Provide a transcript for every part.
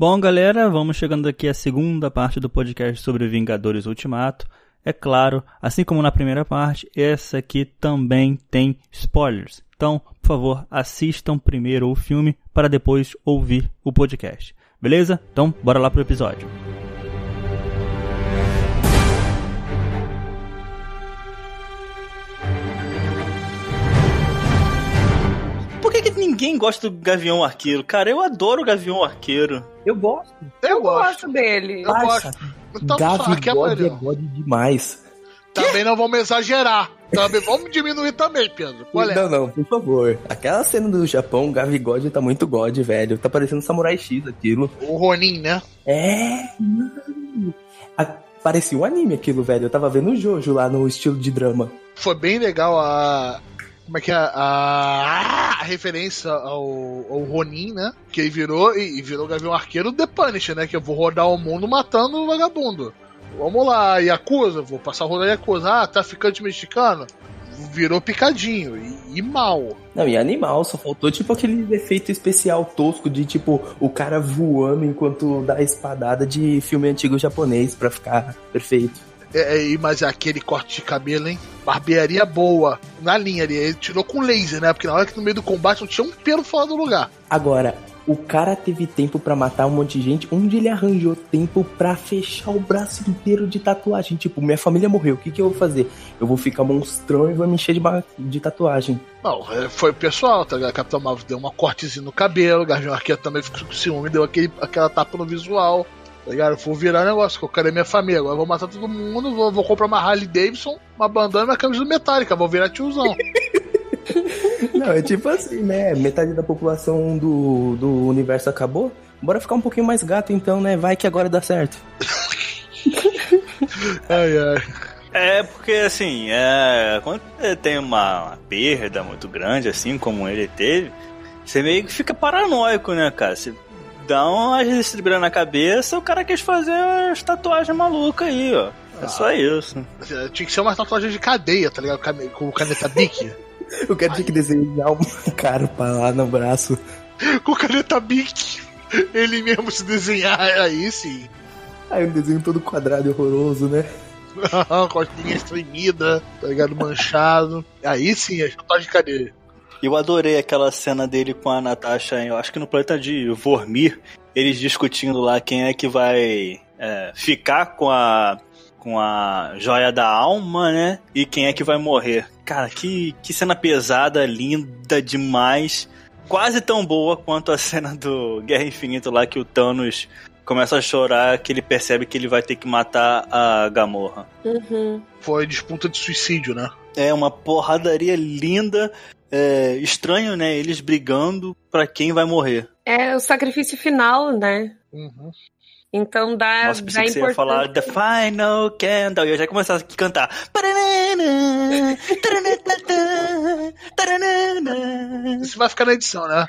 Bom, galera, vamos chegando aqui à segunda parte do podcast sobre Vingadores Ultimato. É claro, assim como na primeira parte, essa aqui também tem spoilers. Então, por favor, assistam primeiro o filme para depois ouvir o podcast. Beleza? Então, bora lá pro episódio. Que, que ninguém gosta do Gavião Arqueiro? Cara, eu adoro o Gavião Arqueiro. Eu gosto. Eu, Eu gosto. gosto dele. Eu Parça, gosto. Então, só aqui é Gavi God é. God demais. Também não vamos exagerar. Também vamos diminuir também, Pedro. Qual é? Não, não, por favor. Aquela cena do Japão, Gavi God tá muito God, velho. Tá parecendo Samurai X aquilo. O Ronin, né? É, mano. A- Parecia um anime aquilo, velho. Eu tava vendo o Jojo lá no estilo de drama. Foi bem legal a. Como é que é? A, a referência ao, ao Ronin, né? Que ele virou e, e virou Gavião Arqueiro The Punisher, né? Que eu vou rodar o mundo matando o vagabundo. Vamos lá, Yakuza, vou passar a rodar Yakuza. Ah, traficante mexicano. Virou picadinho e, e mal. Não, e animal, só faltou tipo aquele efeito especial tosco de tipo o cara voando enquanto dá espadada de filme antigo japonês pra ficar perfeito. É, é, mas é aquele corte de cabelo, hein? Barbearia boa. Na linha ali. Ele tirou com laser, né? Porque na hora que no meio do combate não tinha um pelo fora do lugar. Agora, o cara teve tempo pra matar um monte de gente, onde ele arranjou tempo pra fechar o braço inteiro de tatuagem. Tipo, minha família morreu, o que, que eu vou fazer? Eu vou ficar monstrão e vou me encher de, de tatuagem. Não, é, foi o pessoal, tá ligado? Capitão Marvel deu uma cortezinha no cabelo, Gavião Arqueiro também ficou com ciúme, deu aquele, aquela tapa no visual. Tá ligado? Vou virar negócio, que eu quero é minha família. Agora eu vou matar todo mundo, vou, vou comprar uma Harley Davidson, uma bandana e uma camisa do Metallica, vou virar tiozão. Não, é tipo assim, né? Metade da população do, do universo acabou. Bora ficar um pouquinho mais gato então, né? Vai que agora dá certo. ai, ai. É, porque assim, é, quando você tem uma, uma perda muito grande, assim como ele teve, você meio que fica paranoico, né, cara? Você dá uma estribra na cabeça, o cara quis fazer as tatuagens malucas aí, ó. É só isso. Tinha que ser uma tatuagem de cadeia, tá ligado? Com caneta Bic. Eu quero ter que desenhar uma carpa lá no braço. com caneta Bic. Ele mesmo se desenhar aí sim. Aí um desenho todo quadrado e horroroso, né? com as linhas tremidas, tá ligado? Manchado. Aí sim, a tatuagem de cadeia. Eu adorei aquela cena dele com a Natasha, eu acho que no planeta de Vormir, eles discutindo lá quem é que vai é, ficar com a com a joia da alma, né? E quem é que vai morrer. Cara, que, que cena pesada, linda demais. Quase tão boa quanto a cena do Guerra Infinita lá que o Thanos começa a chorar, que ele percebe que ele vai ter que matar a Gamorra. Uhum. Foi disputa de suicídio, né? É uma porradaria linda. É, estranho, né? Eles brigando pra quem vai morrer. É o sacrifício final, né? Uhum. Então dá, Nossa, dá pensei que você ia falar The Final Candle. E eu já ia começar a cantar. Isso vai ficar na edição, né?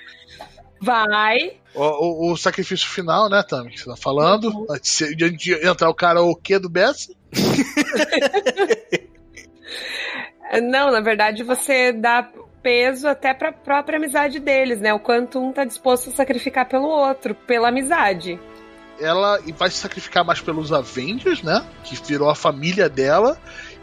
Vai. O, o- o sacrifício final, né, Tami? Que você tá falando. Antes de, de entrar o karaokê do Bess. Não, na verdade você dá peso até pra própria amizade deles, né? O quanto um tá disposto a sacrificar pelo outro, pela amizade. Ela vai se sacrificar mais pelos Avengers, né? Que virou a família dela.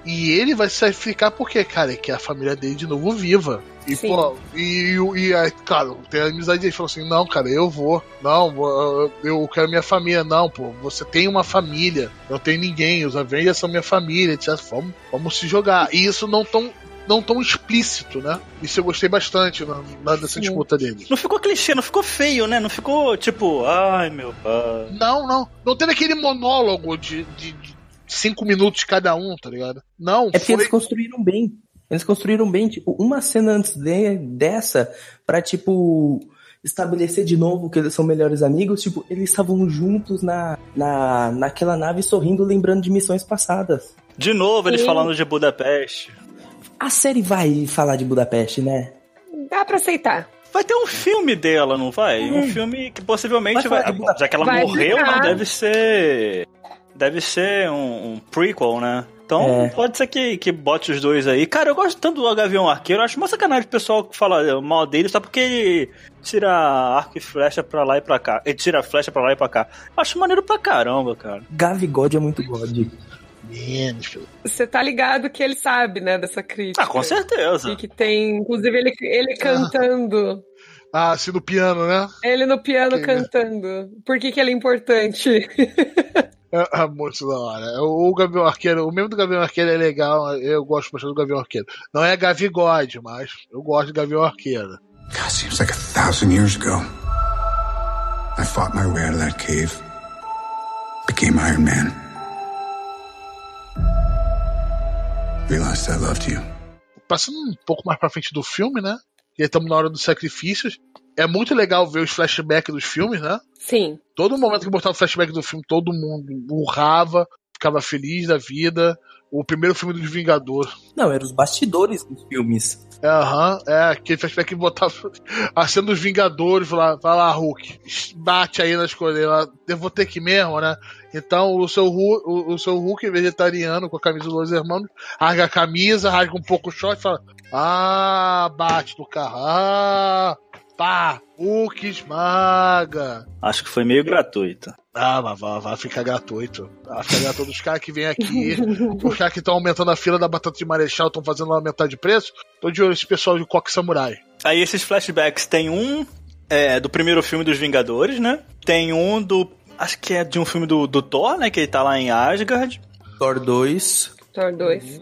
E ele vai se sacrificar porque, cara, ele quer a família dele de novo viva. E, Sim. pô, e, e, é, cara, tem a amizade dele. Ele falou assim: não, cara, eu vou. Não, eu quero minha família. Não, pô, você tem uma família. Eu tenho ninguém. Os Avengers são minha família, etc. Vamos, vamos se jogar. E isso não tão, não tão explícito, né? Isso eu gostei bastante na, na, nessa Sim. disputa dele. Não ficou clichê, não ficou feio, né? Não ficou tipo, ai meu pai. Não, não. Não teve aquele monólogo de, de, de cinco minutos cada um, tá ligado? Não, É porque foi. eles construíram bem. Eles construíram bem, tipo, uma cena antes de- dessa, pra, tipo, estabelecer de novo que eles são melhores amigos. Tipo, eles estavam juntos na, na, naquela nave sorrindo, lembrando de missões passadas. De novo, eles Sim. falando de Budapeste. A série vai falar de Budapeste, né? Dá pra aceitar. Vai ter um filme dela, não vai? Um filme que possivelmente Vai vai. Já que ela Vai morreu, mas deve ser. Deve ser um, um prequel, né? Então É. pode ser que, que bote os dois aí. Cara, eu gosto tanto do Gavião Arqueiro. Eu acho uma sacanagem o pessoal que fala mal dele só porque ele tira arco e flecha pra lá e pra cá. Ele tira flecha pra lá e pra cá. Eu acho maneiro pra caramba, cara. Gavigode é muito God. Menos. Você tá ligado que ele sabe, né, dessa crítica. Ah, com certeza. E que tem, inclusive, ele, ele cantando. Ah, assim no piano, né? Ele no piano Sim. cantando. Por que, que ele é importante? É, é muito da hora. O, o Gavião Arqueiro, o mesmo do Gavião Arqueiro é legal. Eu gosto bastante do Gavião Arqueiro. Não é Gavigode, mas eu gosto do Gavião Arqueiro. God, seems like a thousand years ago. I fought my way out of that cave, became Iron Man. Realized I loved you. Passando um pouco mais pra frente do filme, né? E aí estamos na hora dos sacrifícios. É muito legal ver os flashbacks dos filmes, né? Sim. Todo momento que mostrava o flashback do filme, todo mundo urrava, ficava feliz da vida. O primeiro filme dos Vingadores. Não, eram os bastidores dos filmes. Aham, é, aquele flashback que botava a cena dos Vingadores lá, vai lá, Hulk, bate aí nas coisas, lá, eu vou ter que mesmo, né? Então o seu, Hulk, o, o seu Hulk vegetariano com a camisa dos Los Hermanos, rasga a camisa, rasga um pouco o short e fala: Ah, bate no carro, ah, pá, Hulk esmaga. Acho que foi meio gratuito. Ah, mas vai, vai ficar gratuito. Vai ficar gratuito. Os caras que vêm aqui, os caras que estão aumentando a fila da batata de Marechal, estão fazendo aumentar de preço. Tô de olho esse pessoal de Coque Samurai. Aí esses flashbacks tem um é, do primeiro filme dos Vingadores, né? Tem um do. Acho que é de um filme do, do Thor, né? Que ele tá lá em Asgard. Thor 2. Thor 2.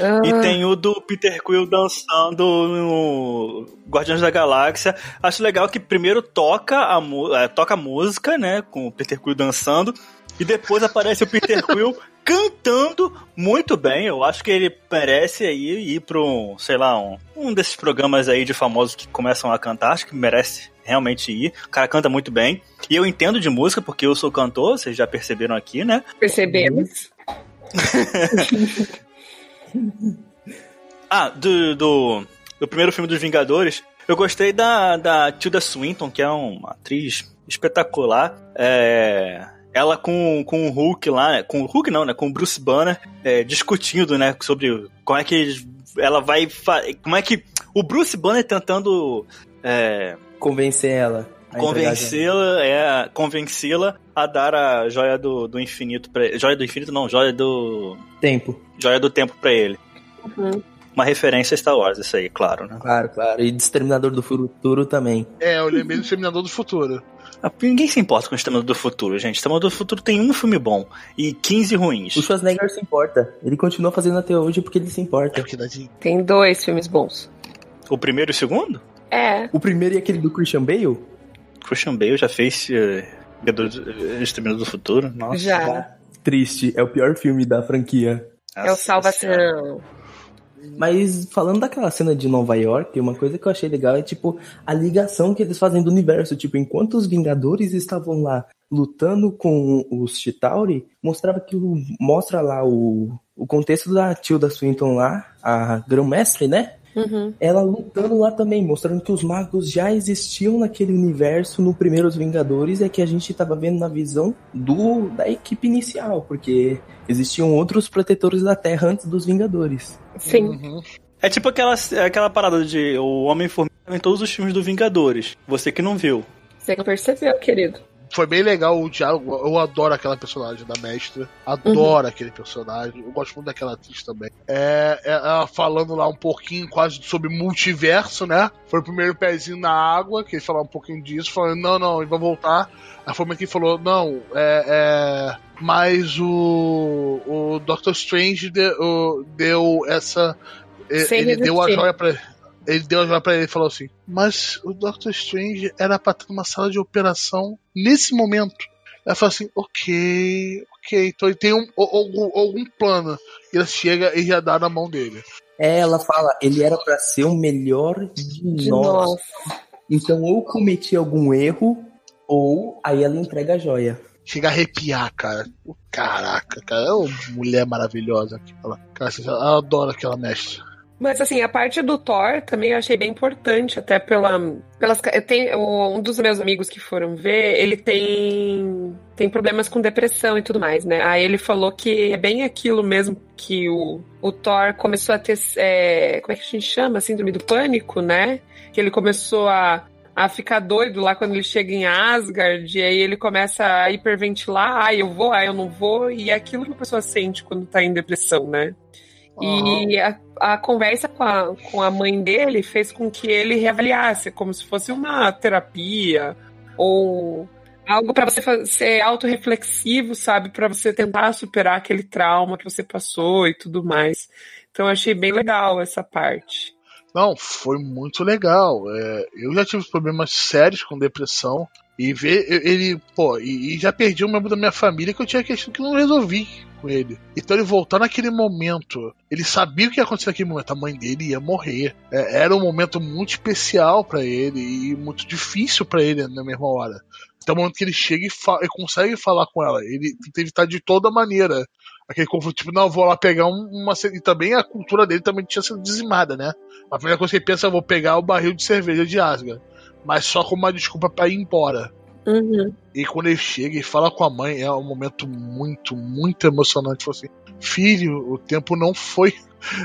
Ah, E tem o do Peter Quill dançando no Guardiões da Galáxia. Acho legal que primeiro toca a, é, toca a música, né? Com o Peter Quill dançando. E depois aparece o Peter Quill cantando muito bem. Eu acho que ele merece aí ir pra um, sei lá, um, um desses programas aí de famosos que começam a cantar. Acho que merece realmente ir. O cara canta muito bem. E eu entendo de música, porque eu sou cantor, vocês já perceberam aqui, né? percebemos. Ah, do, do, do primeiro filme dos Vingadores, eu gostei da, da Tilda Swinton, que é uma atriz espetacular. É, ela com, com o Hulk lá, né, com o Hulk não, né? Com o Bruce Banner, é, discutindo, né? Sobre como é que ela vai. Como é que. O Bruce Banner tentando é, Convencer ela. convencê-la é, convencê-la a dar a joia do, do infinito pra Joia do infinito, não, joia do. Tempo. Joia do tempo pra ele. Uhum. Uma referência a Star Wars, isso aí, claro, né? Claro, claro. E Exterminador do Futuro também. É, eu lembrei do Exterminador do Futuro. Ah, Ninguém se importa com o Exterminador do Futuro, gente. Exterminador do Futuro tem um filme bom e 15 ruins. O Schwarzenegger se importa. Ele continua fazendo até hoje porque ele se É importa. porque de... Tem dois filmes bons. O primeiro e o segundo? É. O primeiro e aquele do Christian Bale? Christian Bale já fez Exterminador do Futuro? Nossa. Já. Triste. É o pior filme da franquia. É o Nossa Senhora. Salvação. Mas falando daquela cena de Nova York, uma coisa que eu achei legal é tipo a ligação que eles fazem do universo. Tipo, enquanto os Vingadores estavam lá lutando com os Chitauri, mostrava que o, mostra lá o, o contexto da Tilda Swinton lá, a grão-mestre, né? Uhum. Ela lutando lá também, mostrando que os magos já existiam naquele universo no Primeiros Vingadores, é que a gente tava vendo na visão do da equipe inicial, porque existiam outros protetores da Terra antes dos Vingadores. Sim. Uhum. É tipo aquela, aquela parada de o Homem-Formiga em todos os filmes do Vingadores. Você que não viu. Você não percebeu, querido. Foi bem legal o diálogo. Eu adoro aquela personagem da mestra. Adoro aquele personagem. Eu gosto muito daquela atriz também. É, é, ela falando lá um pouquinho quase sobre multiverso, né? Foi o primeiro pezinho na água, que ele falou um pouquinho disso, falando, não, não, ele vai voltar. A forma que falou, não, é. é mas o, o Doctor Strange deu, deu essa. Sem ele deu a resistir. joia pra ele deu a joia pra ele e falou assim: Mas o Doctor Strange era pra estar numa sala de operação nesse momento. Ela falou assim: Ok, ok. Então ele tem um, algum, algum plano. E ela chega e já dá na mão dele. É, ela fala, ele era pra ser o melhor de, De nós. nós. Então ou cometi algum erro, ou aí ela entrega a joia. Chega a arrepiar, cara. Caraca, cara. É uma mulher maravilhosa. Aquela. Cara, eu adoro aquela mestre. Mas assim, a parte do Thor também eu achei bem importante, até pela. Pelas, eu tenho, um dos meus amigos que foram ver, ele tem tem problemas com depressão e tudo mais, né? Aí ele falou que é bem aquilo mesmo que o, o Thor começou a ter. É, como é que a gente chama? Síndrome do pânico, né? Que ele começou a, a ficar doido lá quando ele chega em Asgard, e aí ele começa a hiperventilar, ah, eu vou, ah, eu não vou, e é aquilo que a pessoa sente quando tá em depressão, né? E a, a conversa com a, com a mãe dele fez com que ele reavaliasse, como se fosse uma terapia ou algo para você ser autorreflexivo, sabe? Para você tentar superar aquele trauma que você passou e tudo mais. Então eu achei bem legal essa parte. Não, foi muito legal. É, eu já tive problemas sérios com depressão. E ver ele, pô, e, e, já perdi um membro da minha família que eu tinha questão que não resolvi com ele. Então ele voltar naquele momento, ele sabia o que ia acontecer naquele momento, a mãe dele ia morrer. É, era um momento muito especial para ele e muito difícil para ele na mesma hora. Até o momento que ele chega e, e consegue falar com ela. Ele tenta evitar de toda maneira aquele conflito, tipo, não, vou lá pegar uma. E também a cultura dele também tinha sido dizimada, né? A primeira coisa que ele pensa, eu vou pegar o barril de cerveja de Asgard. Mas só como uma desculpa para ir embora. Uhum. E quando ele chega e fala com a mãe, é um momento muito, muito emocionante. Fala assim, filho, o tempo não foi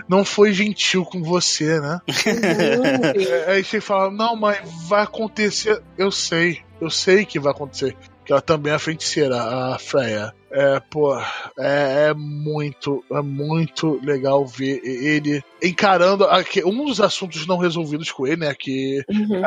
não foi gentil com você, né? Uhum. Aí você fala, não, mãe, vai acontecer. Eu sei, eu sei que vai acontecer que ela também é feiticeira, a Freya. É, pô, é, é, muito, é muito legal ver ele encarando aqui, um dos assuntos não resolvidos com ele, né? Que, uhum.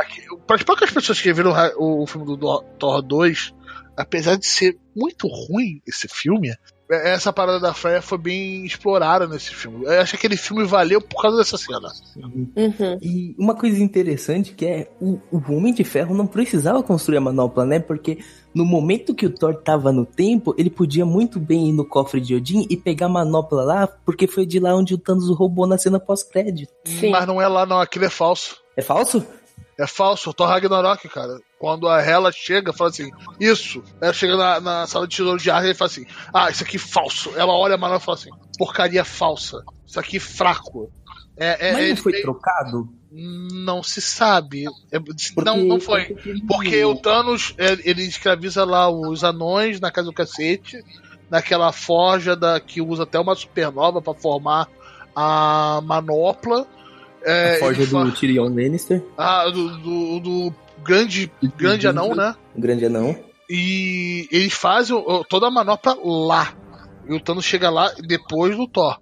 para as poucas pessoas que viram o, o filme do Thor 2, apesar de ser muito ruim esse filme, essa parada da Freya foi bem explorada nesse filme. Eu acho que aquele filme valeu por causa dessa cena. Uhum. E uma coisa interessante que é o, o Homem de Ferro não precisava construir a manopla, né? Porque no momento que o Thor tava no tempo, ele podia muito bem ir no cofre de Odin e pegar a manopla lá, porque foi de lá onde o Thanos roubou na cena pós-crédito. Mas não é lá, não. Aquilo é falso. É falso? É falso, o Thor Ragnarok, cara. Quando a Hela chega, fala assim, isso. Ela chega na, na sala de tesouro de ar e fala assim, ah, isso aqui é falso. Ela olha a manopla e fala assim, porcaria falsa. Isso aqui é fraco. É, é, Mas não foi trocado? Não se sabe. É, não, não foi. Porque o Thanos, é, ele escraviza lá os anões na casa do cacete, naquela forja da, que usa até uma supernova para formar a manopla. É, a forja do Tyrion Lannister. Ah, do, do, do grande, grande anão, né? O grande anão. E eles fazem toda a manopla lá. E o Thanos chega lá depois do Thor.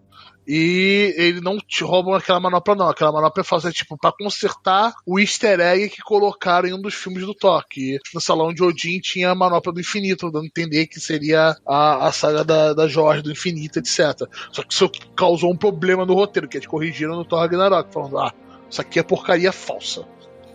E ele não te roubam aquela manopla, não. Aquela manopla é falsa, é tipo, pra consertar o easter egg que colocaram em um dos filmes do Thor. Que no salão de Odin tinha a manopla do infinito, dando a entender que seria a, a saga da, da Jorge, do infinito, etc. Só que isso causou um problema no roteiro, que eles corrigiram no Thor Ragnarok, falando, ah, isso aqui é porcaria falsa.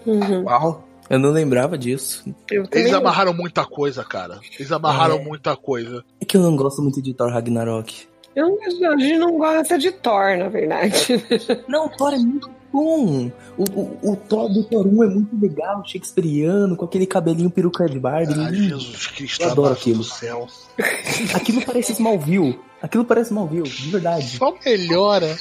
Uhum. Uau. Eu não lembrava disso. Eles amarraram muita coisa, cara. Eles amarraram é. muita coisa. É que eu não gosto muito de Thor Ragnarok. Eu, a gente não gosta de Thor, na verdade. Não, Thor é muito bom. O, o, o Thor do Thor 1 é muito legal, shakespeariano, com aquele cabelinho peruca de Barbie. Ah, Jesus Cristo, eu adoro aquilo. Céu. Aquilo parece Smallville. Aquilo parece Smallville, de verdade. Só melhora.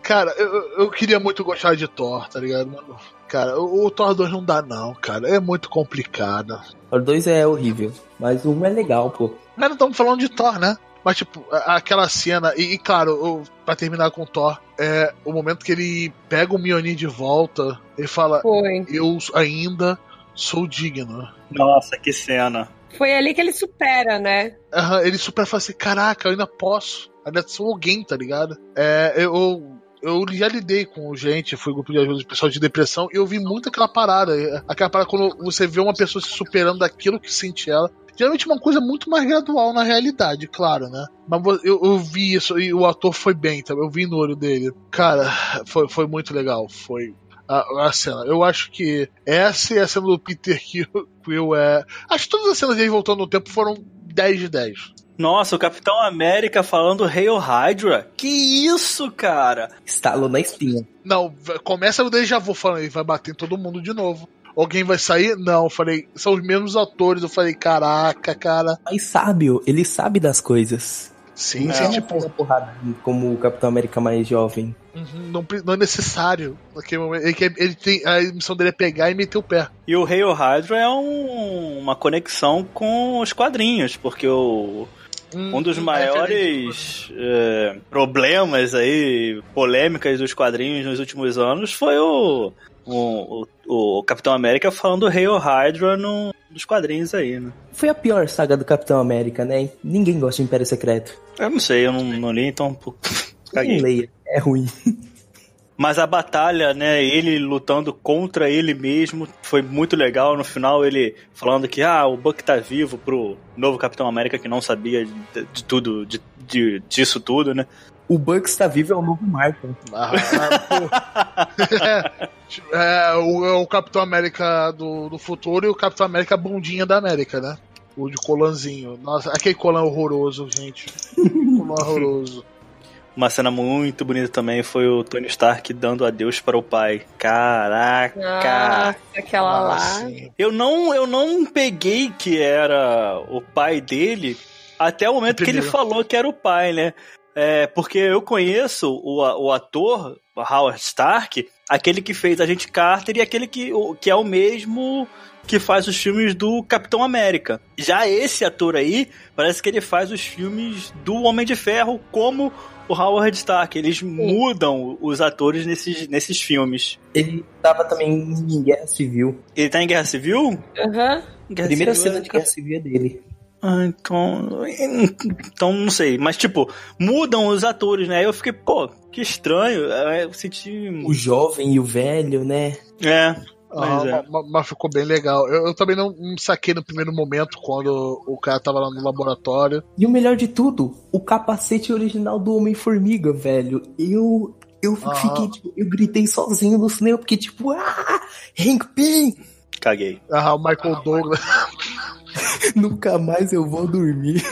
cara, eu, eu queria muito gostar de Thor, tá ligado? Mano, cara, o, o Thor 2 não dá, não, cara. É muito complicado. Thor 2 é horrível, mas o 1 é legal, pô. Mas não estamos falando de Thor, né? Mas, tipo, aquela cena, e, e claro, para terminar com Thor, é o momento que ele pega o Mjolnir de volta, ele fala: Foi. Eu ainda sou digno. Nossa, que cena. Foi ali que ele supera, né? Uhum, ele supera e fala assim: Caraca, eu ainda posso, ainda sou alguém, tá ligado? É, eu. Eu já lidei com gente, fui grupo de ajuda de pessoal de depressão, e eu vi muito aquela parada. Aquela parada quando você vê uma pessoa se superando daquilo que sente ela, Geralmente é uma coisa muito mais gradual na realidade, claro, né? Mas eu, eu vi isso e o ator foi bem, tá? eu vi no olho dele. Cara, foi, foi muito legal. Foi a, a, cena. Eu acho que essa e a cena do Peter Quill é. Acho que todas as cenas dele voltando no tempo foram 10 de 10. Nossa, o Capitão América falando Hail Hydra? Que isso, cara? Estalou na espinha. Não, começa o déjà vu falando, ele vai bater em todo mundo de novo. Alguém vai sair? Não, eu falei, são os mesmos atores. Eu falei, caraca, cara. Mas sábio, ele sabe das coisas. Sim, não, sim, tipo. porrada como o Capitão América mais jovem. Uhum, não, não é necessário. naquele momento. Ele, ele tem, a missão dele é pegar e meter o pé. E o Hail Hydra é um- uma conexão com os quadrinhos, porque o, um dos Hum, maiores é, problemas aí, polêmicas dos quadrinhos nos últimos anos foi o, o, o- o Capitão América falando Hail Hydra no, nos quadrinhos aí, né? Foi a pior saga do Capitão América, né? Ninguém gosta de Império Secreto. Eu não sei, eu não, não li, então caguei. leia, é ruim. Mas a batalha, né, ele lutando contra ele mesmo, foi muito legal. No final, ele falando que ah, o Buck tá vivo pro novo Capitão América que não sabia de, de tudo, de, de- disso tudo, né? O Bucks tá vivo é o novo Marvel. Ah, pô. é, o, é o Capitão América do, do futuro e o Capitão América bundinha da América, né? O de colanzinho. Nossa, aquele colã horroroso, gente. Colã horroroso. Uma cena muito bonita também foi o Tony Stark dando adeus para o pai. Caraca! Nossa, aquela Ah, lá. sim. Eu não, eu não peguei que era o pai dele até o momento que ele Primeiro. falou que era o pai, né? É, porque eu conheço o, a- o ator, Howard Stark, aquele que fez Agente Carter e aquele que, o- que é o mesmo que faz os filmes do Capitão América. Já esse ator aí, parece que ele faz os filmes do Homem de Ferro como o Howard Stark. Eles mudam os atores nesses, nesses filmes. Ele tava também em Guerra Civil. Ele tá em Guerra Civil? Aham. Guerra Primeira Civil cena é- de Guerra Civil é dele. Ah, então. Então não sei. Mas, tipo, mudam os atores, né? Aí eu fiquei, pô, que estranho. Eu senti. O jovem e o velho, né? É. Ah, Mas é. ma- ma- mas ficou bem legal. Eu, eu também não, não saquei no primeiro momento quando o cara tava lá no laboratório. E o melhor de tudo, o capacete original do Homem-Formiga, velho. Eu. Eu Ah. fiquei, tipo, eu gritei sozinho no cinema, porque, tipo, ah! Hank Pym! Caguei. Ah, o Michael Douglas. Nunca mais eu vou dormir.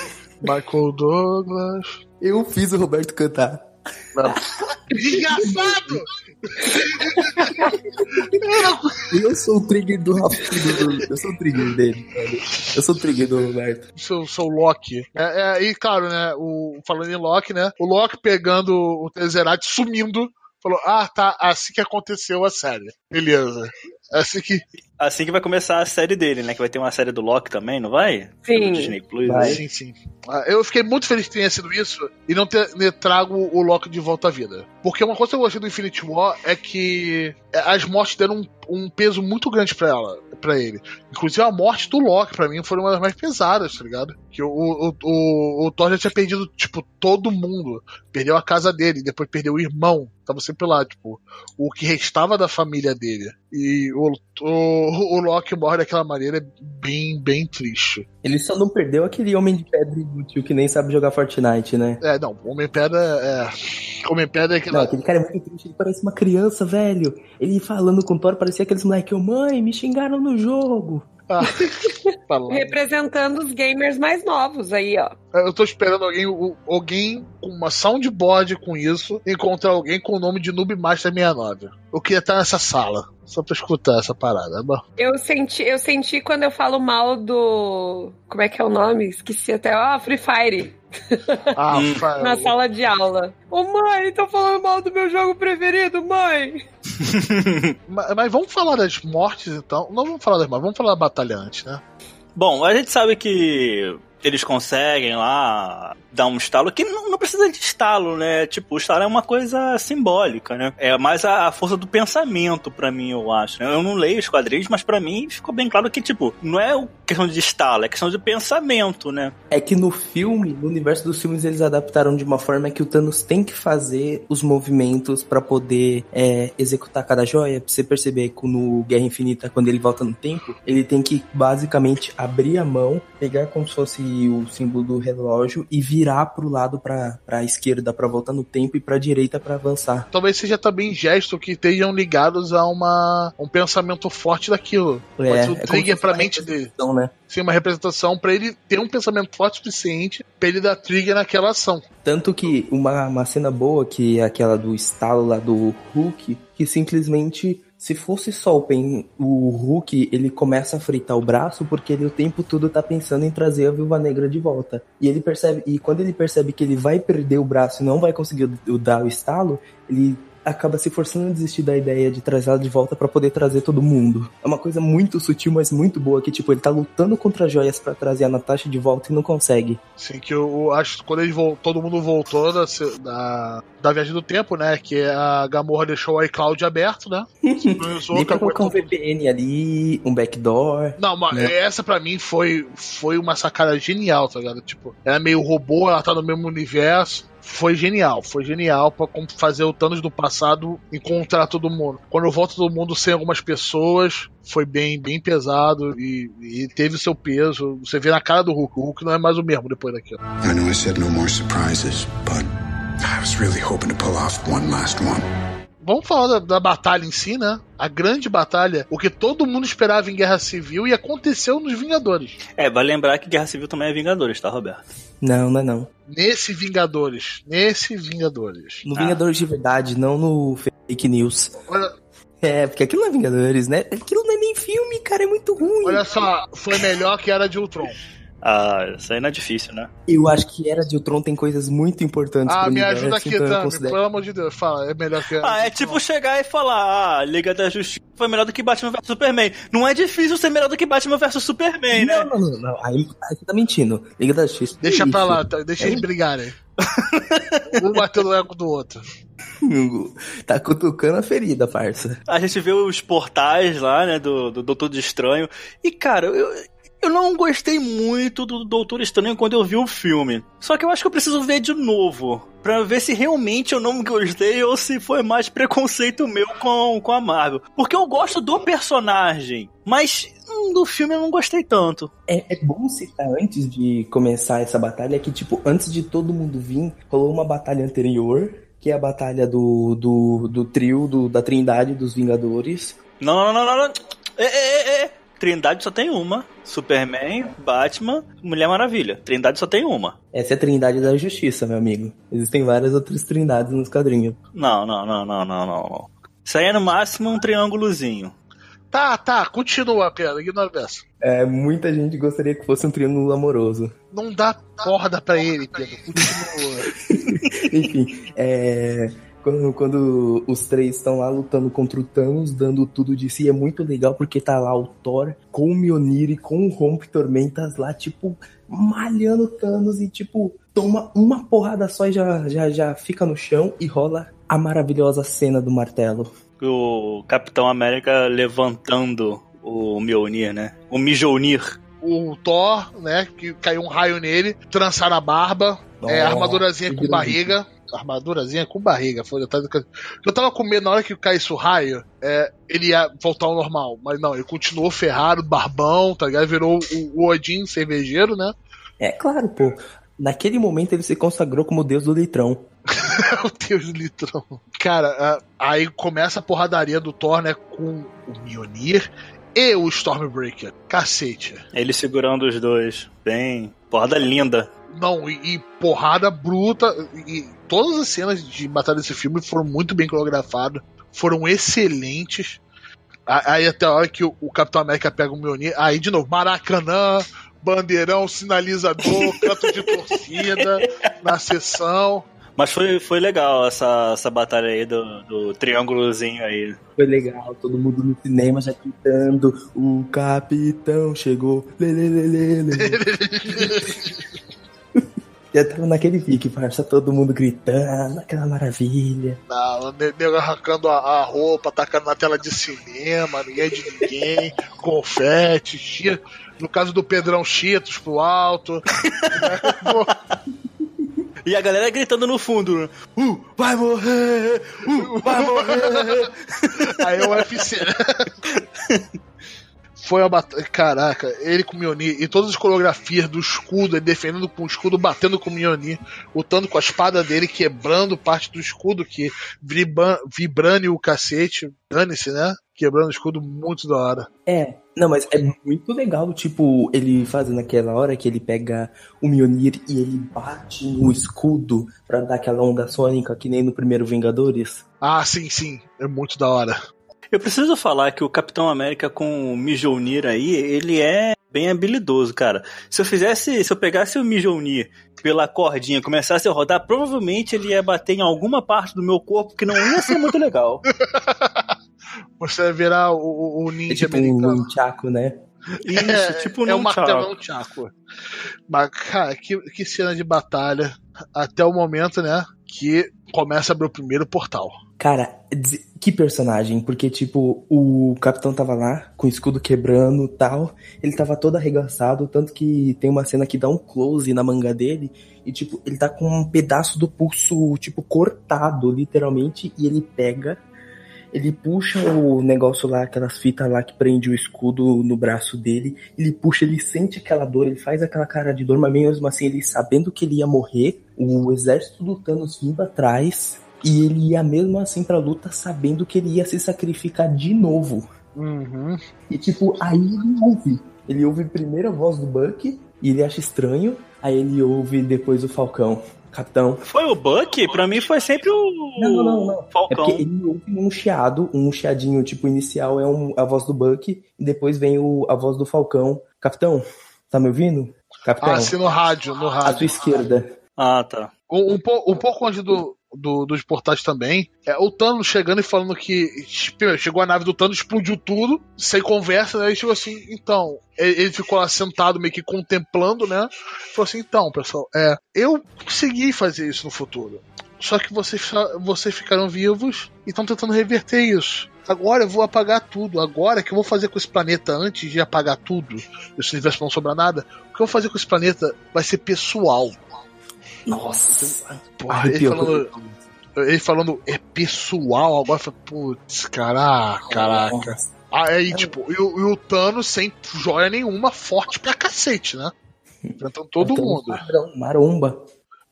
Michael Douglas. Eu fiz o Roberto cantar. Desgraçado! Eu sou o trigger do Rafa. do- Eu sou o trigger dele, velho. Eu sou o trigger do Roberto. seu, seu Loki. É, é, e claro, né? O, falando em Loki, né? O Loki pegando o Tesseract sumindo. Falou, ah, tá, assim que aconteceu a série. Beleza. Assim que. Assim que vai começar a série dele, né? Que vai ter uma série do Loki também, não vai? Sim. Disney Plus. Vai. aí. Sim, sim. Ah, Eu fiquei muito feliz que tenha sido isso e não ter, ter trago o Loki de volta à vida. Porque uma coisa que eu gostei do Infinity War é que as mortes deram um, um peso muito grande pra ela, para ele. Inclusive a morte do Loki, pra mim, foi uma das mais pesadas, tá ligado? Que o, o, o, o Thor já tinha perdido, tipo, todo mundo. Perdeu a casa dele, depois perdeu o irmão. Tava sempre lá, tipo, o que restava da família dele. E o, o, o Loki morre daquela maneira é bem, bem triste. Ele só não perdeu aquele homem de pedra inútil que nem sabe jogar Fortnite, né? É, não, Homem-Pedra é. Homem-Pedra é aquele. Não, aquele cara é muito triste, ele parece uma criança, velho. Ele falando com o Thor, parecia aqueles moleque, ô mãe, me xingaram no jogo. Ah, falando. Representando os gamers mais novos aí, ó. Eu tô esperando alguém, alguém com uma soundboard com isso encontrar alguém com o nome de Noob Master 69. Eu queria estar nessa sala, só pra escutar essa parada. Bom, Eu senti, eu senti quando eu falo mal do. Como é que é o nome? Esqueci até. Ah, Free Fire. Ah, Hum. Na sala de aula. Ô mãe, tô falando mal do meu jogo preferido, mãe. mas, mas vamos falar das mortes então. Não vamos falar das mortes, vamos falar da batalha antes, né? Bom, a gente sabe que eles conseguem lá dar um estalo, que não, não precisa de estalo, né? Tipo, o estalo é uma coisa simbólica, né? É mais a, a força do pensamento pra mim, eu acho. né? Eu não leio os quadrinhos, mas pra mim ficou bem claro que, tipo, não é questão de estalo, é questão de pensamento, né? É que no filme, no universo dos filmes, eles adaptaram de uma forma que o Thanos tem que fazer os movimentos pra poder é, executar cada joia. Pra você perceber que no Guerra Infinita, quando ele volta no tempo, ele tem que basicamente abrir a mão, pegar como se fosse o símbolo do relógio e virar pro lado pra, pra esquerda pra voltar no tempo e pra direita pra avançar. Talvez seja também gesto que estejam ligados a uma, um pensamento forte daquilo. Pode ser o como trigger pra mente dele. né? Sim, uma representação pra ele ter um pensamento forte o suficiente pra ele dar trigger naquela ação. Tanto que uma, uma cena boa, que é aquela do estalo lá do Hulk, que simplesmente, se fosse só o, pen, o Hulk, ele começa a fritar o braço porque ele o tempo todo tá pensando em trazer a Viúva Negra de volta. E ele percebe, e quando ele percebe que ele vai perder o braço e não vai conseguir dar o estalo, ele acaba se forçando a desistir da ideia de trazer ela de volta para poder trazer todo mundo. É uma coisa muito sutil, mas muito boa, que tipo, ele tá lutando contra joias para trazer a Natasha de volta e não consegue. Sim, que eu, acho que quando ele voltou, todo mundo voltou da, da, da, viagem do tempo, né? Que a Gamorra deixou o iCloud aberto, né? Nem pra colocar um VPN ali, um backdoor. Não, mas né? essa para mim foi, foi uma sacada genial, tá ligado? Tipo, ela é meio robô, ela tá no mesmo universo foi genial. Foi genial para fazer o Thanos do passado encontrar todo mundo. Quando volta todo mundo sem algumas pessoas, foi bem, bem pesado e, e, teve seu peso. Você vê na cara do Hulk. O Hulk não é mais o mesmo depois daquilo. I know I said no more surprises, but I was really hoping to pull off one last one. Vamos falar da, da, batalha em si, né? A grande batalha, o que todo mundo esperava em Guerra Civil e aconteceu nos Vingadores. É, vai lembrar que Guerra Civil também é Vingadores, tá, Roberto? Não, não é não. Nesse Vingadores. Nesse Vingadores. No ah. Vingadores de verdade, não no fake news. Olha, é, porque aquilo não é Vingadores, né? Aquilo não é nem filme, cara, é muito ruim. Olha só, foi melhor que era de Ultron. Ah, isso aí não é difícil, né? Eu acho que Era de Ultron tem coisas muito importantes Ah, me ajuda aqui, então Tami, pelo amor de Deus, fala, é melhor que Ah, é tipo chegar e falar, ah, Liga da Justiça foi melhor do que Batman vs Superman. Não é difícil ser melhor do que Batman vs Superman, né? Não, não, não, aí, aí você tá mentindo. Liga da Justiça. Deixa é pra lá, tá, deixa é. eles brigarem. um batendo no ego do outro. tá cutucando a ferida, parça. A gente vê os portais lá, né, do, do Doutor de Estranho. E, cara, eu, eu não gostei muito do Doutor Estranho quando eu vi o filme. Só que eu acho que eu preciso ver de novo. Pra ver se realmente eu não gostei ou se foi mais preconceito meu com, com a Marvel. Porque eu gosto do personagem. Mas hum, do filme eu não gostei tanto. É, é, bom citar antes de começar essa batalha que, tipo, antes de todo mundo vir, rolou uma batalha anterior, que é a batalha do, do, do trio, do, da Trindade dos Vingadores. Não, não, não, não, não. É, é, é, Trindade só tem uma. Superman, Batman, Mulher Maravilha. Trindade só tem uma. Essa é a Trindade da Justiça, meu amigo. Existem várias outras Trindades nos quadrinhos. Não, não, não, não, não, não. Isso aí é no máximo um triângulozinho. Tá, tá, continua, Pedro, ignora essa. É, muita gente gostaria que fosse um triângulo amoroso. Não dá corda pra ele, Pedro, continua. Enfim, é quando, quando os três estão lá lutando contra o Thanos, dando tudo de si, é muito legal porque tá lá o Thor com o Mjolnir e com o Rompe Tormentas lá, tipo, malhando o Thanos e, tipo, toma uma porrada só e já, já, já fica no chão e rola a maravilhosa cena do martelo. O Capitão América levantando o Mjolnir, né? O Mjolnir. O Thor, né? Que caiu um raio nele, trançar a barba, oh, é, armadurazinha com barriga armadurazinha com barriga. Foi, eu, tava, eu tava com medo na hora que caísse o raio, é, ele ia voltar ao normal. Mas não, ele continuou ferrado, barbão, tá ligado? Virou o, o Odin cervejeiro, né? É claro, pô. Naquele momento ele se consagrou como o deus do litrão. o deus do litrão. Cara, aí começa a porradaria do Thor, né? Com o Mjolnir e o Stormbreaker. Cacete. Ele segurando os dois. Bem. Porrada linda. Não, e, e, porrada bruta. E todas as cenas de batalha desse filme foram muito bem coreografadas, foram excelentes. Aí até a hora que o, o Capitão América pega o Mjolnir, aí de novo, Maracanã, bandeirão, sinalizador, canto de torcida na sessão. Mas foi, foi legal essa, essa batalha aí do, do triângulozinho aí. Foi legal, todo mundo no cinema já gritando, o capitão chegou. Lê, lê, lê, lê, lê. Já tava naquele pique, parça, todo mundo gritando, aquela maravilha. Não, nego arrancando a, a, roupa, tacando na tela de cinema, ninguém é de ninguém, confete, chia, no caso do Pedrão Cheetos pro alto. E a galera gritando no fundo, né? Uh, vai morrer! Uh, vai morrer! Aí é o UFC, né? foi a batalha. Caraca, ele com o Mjolnir e todas as coreografias do escudo, ele defendendo com o escudo, batendo com o Mjolnir, lutando com a espada dele, quebrando parte do escudo, que vibra, vibrando o cacete, dane-se, né? Quebrando o escudo muito da hora. É, não, mas é muito legal, tipo, ele fazendo aquela hora que ele pega o Mjolnir e ele bate no escudo pra dar aquela onda sônica que nem no primeiro Vingadores. Ah, sim, sim. É muito da hora. Eu preciso falar que o Capitão América com o Mjolnir aí, ele é bem habilidoso, cara. Se eu fizesse, se eu pegasse o Mjolnir pela cordinha e começasse a rodar, provavelmente ele ia bater em alguma parte do meu corpo que não ia ser muito legal. Você vai virar o, o É ninja tipo americano. um chaco, né? Isso, é, tipo é um martelão Chaco. Mas, cara, que, que cena de batalha. Até o momento, né? Que começa a abrir o primeiro portal. Cara, que personagem, porque, tipo, o capitão tava lá, com o escudo quebrando tal, ele tava todo arregaçado, tanto que tem uma cena que dá um close na manga dele, e, tipo, ele tá com um pedaço do pulso, tipo, cortado, literalmente, e ele pega, ele puxa o negócio lá, aquelas fitas lá que prende o escudo no braço dele, ele puxa, ele sente aquela dor, ele faz aquela cara de dor, mas mesmo assim, ele sabendo que ele ia morrer, o exército do Thanos vindo atrás, e ele ia mesmo assim pra luta sabendo que ele ia se sacrificar de novo. Uhum. E tipo, aí ele ouve. Ele ouve primeiro a voz do Buck e ele acha estranho. Aí ele ouve depois o Falcão. Capitão. Foi o Buck? Pra mim foi sempre o Não, não, não, não. É Falcão. porque ele ouve um chiado, um chiadinho, tipo, inicial é um- a voz do Buck, e depois vem o, a voz do Falcão. Capitão, tá me ouvindo? Capitão, Ah, sim, no rádio, no à tua rádio. esquerda. Ah, tá. Um, um, po- um pouco antes do, do- dos portais também, é o Thanos chegando e falando que chegou a nave do Thanos, explodiu tudo, sem conversa, né? E chegou assim, então, ele, ficou lá sentado meio que contemplando, né? Falou assim, então, pessoal, é, eu consegui fazer isso no futuro. Só que vocês, vocês ficaram vivos e estão tentando reverter isso. Agora eu vou apagar tudo. Agora que eu vou fazer com esse planeta antes de apagar tudo, esse universo não sobrar nada, o que eu vou fazer com esse planeta vai ser pessoal. Nossa. Porra, ele falando, ele falando é pessoal, agora foi, putz, caraca, caraca. Aí, tipo, e o, e o Thanos sem joia nenhuma, forte pra cacete, né? Enfrentando todo mundo. Maromba.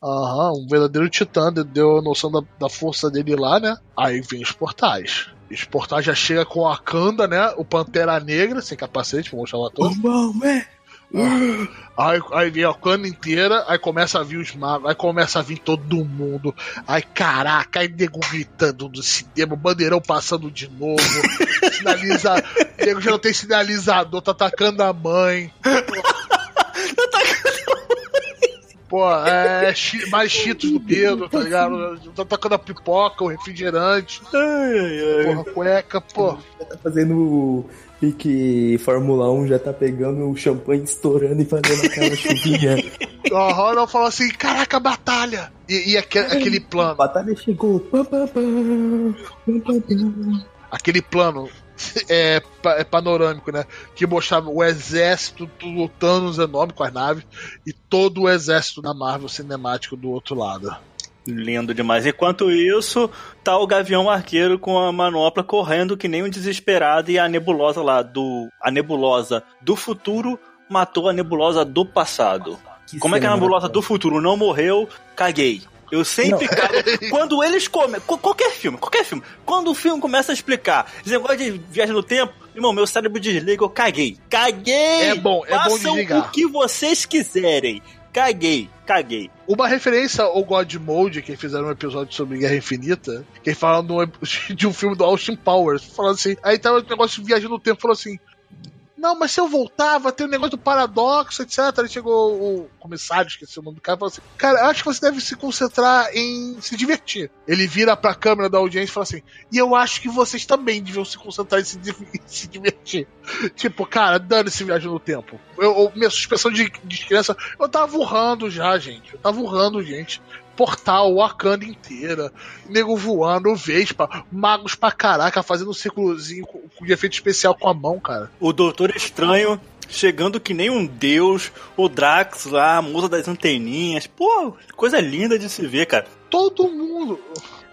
Aham, um verdadeiro titã, de- deu a noção da, da força dele lá, né? Aí vem os portais. Os portais já chega com a Kanda, né? O Pantera Negra, sem capacete, vamos chamar todos. Aí, aí vem a cana inteira, aí começa a vir os magos, aí começa a vir todo mundo. Aí caraca, aí nego gritando do cinema, bandeirão passando de novo. Sinaliza. nego já não tem sinalizador, tá atacando a mãe. Pô, é chi- mais cheetos do Pedro, tá ligado? Tá atacando a pipoca, o refrigerante, Ai, ai, ai. porra, cueca, pô. Tá fazendo pique Fórmula 1, já tá pegando o champanhe estourando e fazendo aquela chuvinha. Aham, não falou assim, caraca, batalha! E, e aquele, aquele A plano. batalha chegou. Aquele plano é, é panorâmico, né? Que mostrava o exército do Thanos enorme com as naves e todo o exército da Marvel cinemático do outro lado. Lindo demais. Enquanto isso, tá o Gavião Arqueiro com a manopla correndo que nem um desesperado e a nebulosa lá do. A nebulosa do futuro matou a nebulosa do passado. Que Como é que a cena nebulosa do futuro não morreu? Caguei. Eu sempre Não. cago. Quando eles comem. Qualquer filme, qualquer filme. Quando o filme começa a explicar esse negócio de viagem no tempo, irmão, meu cérebro desliga, eu caguei. Caguei! É bom, é bom Façam desligar. o que vocês quiserem. Caguei, caguei. Uma referência ao God Mode, que fizeram um episódio sobre Guerra Infinita, que falam de um, um filme do Austin Powers, falando assim, aí tava o negócio de viagem no tempo, falou assim, não, mas se eu voltar, vai ter um negócio do paradoxo, etc. Aí chegou o comissário, esqueci o nome do cara, e falou assim: Cara, acho que você deve se concentrar em se divertir. Ele vira pra câmera da audiência e fala assim: E eu acho que vocês também deviam se concentrar em se, se divertir. Tipo, cara, dane-se viagem no tempo. Eu, eu- minha suspensão de descrença, eu tava urrando já, gente. Eu tava urrando, gente. Portal, Wakanda inteira, nego voando, Vespa, magos pra caraca, fazendo um círculozinho de efeito especial com a mão, cara. O Doutor Estranho chegando que nem um deus, o Drax lá, a musa das anteninhas. Pô, coisa linda de se ver, cara. Todo mundo.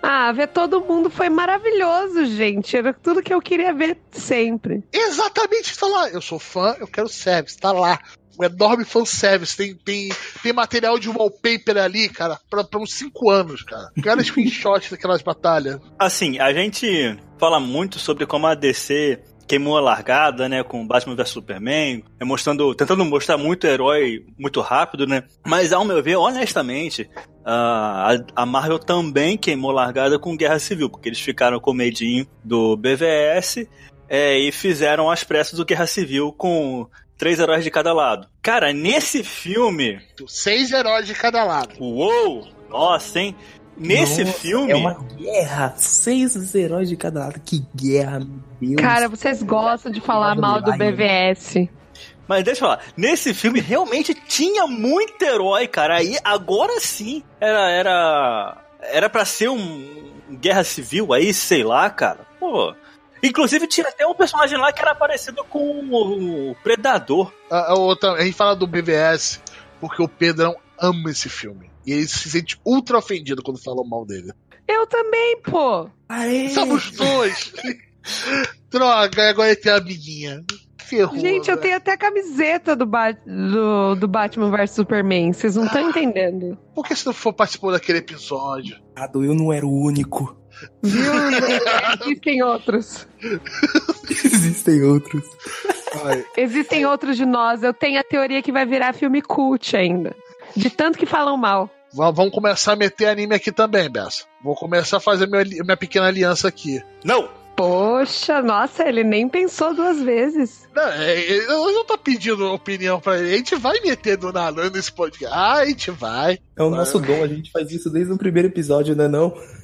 Ah, ver todo mundo foi maravilhoso, gente. Era tudo que eu queria ver sempre. Exatamente, tá lá. Eu sou fã, eu quero service, tá lá. Um enorme fanservice. Tem, tem, tem material de wallpaper ali, cara, pra, pra uns 5 anos, cara. Cara, screenshot daquelas batalhas. Assim, a gente fala muito sobre como a DC queimou a largada, né, com Batman vs Superman, é mostrando, tentando mostrar muito herói muito rápido, né? Mas ao meu ver, honestamente, a, a Marvel também queimou largada com Guerra Civil, porque eles ficaram com medinho do BVS é, e fizeram as pressas do Guerra Civil com três heróis de cada lado. Cara, nesse filme. Seis heróis de cada lado. Uou! Nossa, hein? Nesse Nossa, filme. É uma guerra. Seis heróis de cada lado. Que guerra, meu Deus. Cara, vocês gostam de falar mal do BVS. Mas deixa eu falar, nesse filme realmente tinha muito herói, cara. Aí agora sim era era era para ser um guerra civil aí, sei lá, cara. Pô. Inclusive tinha até um personagem lá que era parecido com o Predador. A, a, outra, a gente fala do BVS porque o Pedrão ama esse filme. E ele se sente ultra ofendido quando falam mal dele. Eu também, pô. Aê. Somos dois. Droga, agora tem a amiguinha. Ferrou, Gente, eu né? tenho até a camiseta do, Ba- do, do Batman vs Superman. Vocês não estão entendendo. Por que você não for participar daquele episódio? Eu não era o único. Viu? Existem outros. Existem outros. Ai, Existem outros de nós. Eu tenho a teoria que vai virar filme cult ainda. De tanto que falam mal. va- vamos começar a meter anime aqui também, Bessa. Vou começar a fazer minha, minha pequena aliança aqui. Não! Poxa, nossa, ele nem pensou duas vezes. Não, é, é, eu não tô pedindo opinião pra ele. A gente vai meter do nada nesse podcast. Ah, a gente vai. É o nosso dom, a gente faz isso desde o primeiro episódio, né não? Não, ah,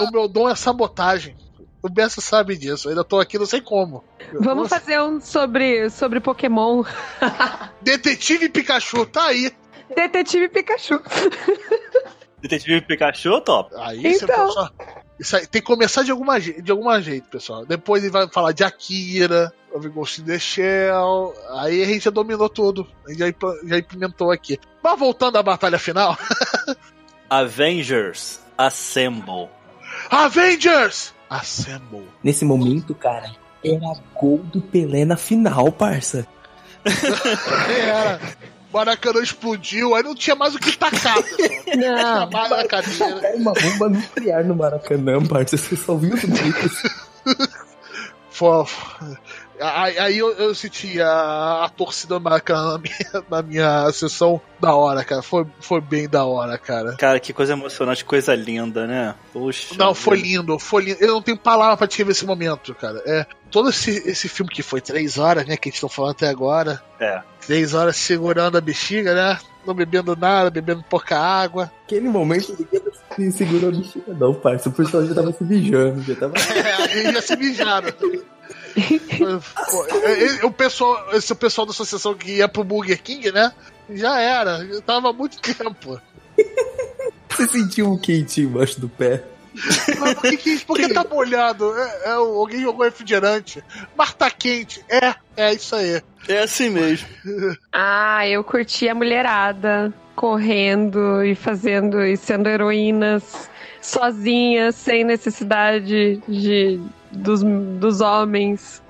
o meu dom é sabotagem. O Bessa sabe disso. Eu ainda tô aqui, não sei como. Vamos Nossa, fazer um sobre, sobre Pokémon. Detetive Pikachu, tá aí. Detetive Pikachu. Detetive Pikachu, top. Aí Então. você Isso aí, tem que começar de alguma, de alguma jeito, pessoal. Depois ele vai falar de Akira, Ghost in the Shell. Aí a gente já dominou tudo. A gente já, já implementou aqui. Mas voltando à batalha final. Avengers Assemble. Avengers! Assemble. Nesse momento, cara, era gol do Pelé na final, parça. Era. Maracanã explodiu, aí não tinha mais o que tacar, pessoal. Não. Trabalho na cadeira. Era uma bomba nuclear no Maracanã, parça. Você só viu os gritos. Fofo. Aí, aí eu, eu senti a, a torcida do Maracanã na minha, na minha sessão da hora, cara. Foi, foi bem da hora, cara. Cara, que coisa emocionante, coisa linda, né? Poxa. Não, foi lindo, foi lindo. Eu não tenho palavra pra descrever esse momento, cara. É, todo esse, esse filme que foi três horas, né, que a gente tá falando até agora. É. Três horas segurando a bexiga, né? Não bebendo nada, bebendo pouca água. Aquele momento ninguém se segurou a bexiga, não, parça. O pessoal já tava se mijando, já tava. É, eles já se mijaram. E- e- o pessoal, esse pessoal da associação que ia pro Burger King, né? Já era, já tava há muito tempo. Você sentiu um quentinho embaixo do pé. Mas por que, que, por que tá molhado? É, é, alguém jogou refrigerante. Mas tá quente. É, é isso aí. É assim mesmo. Ah, eu curti a mulherada correndo e fazendo e sendo heroínas sozinhas, sem necessidade de dos, dos homens.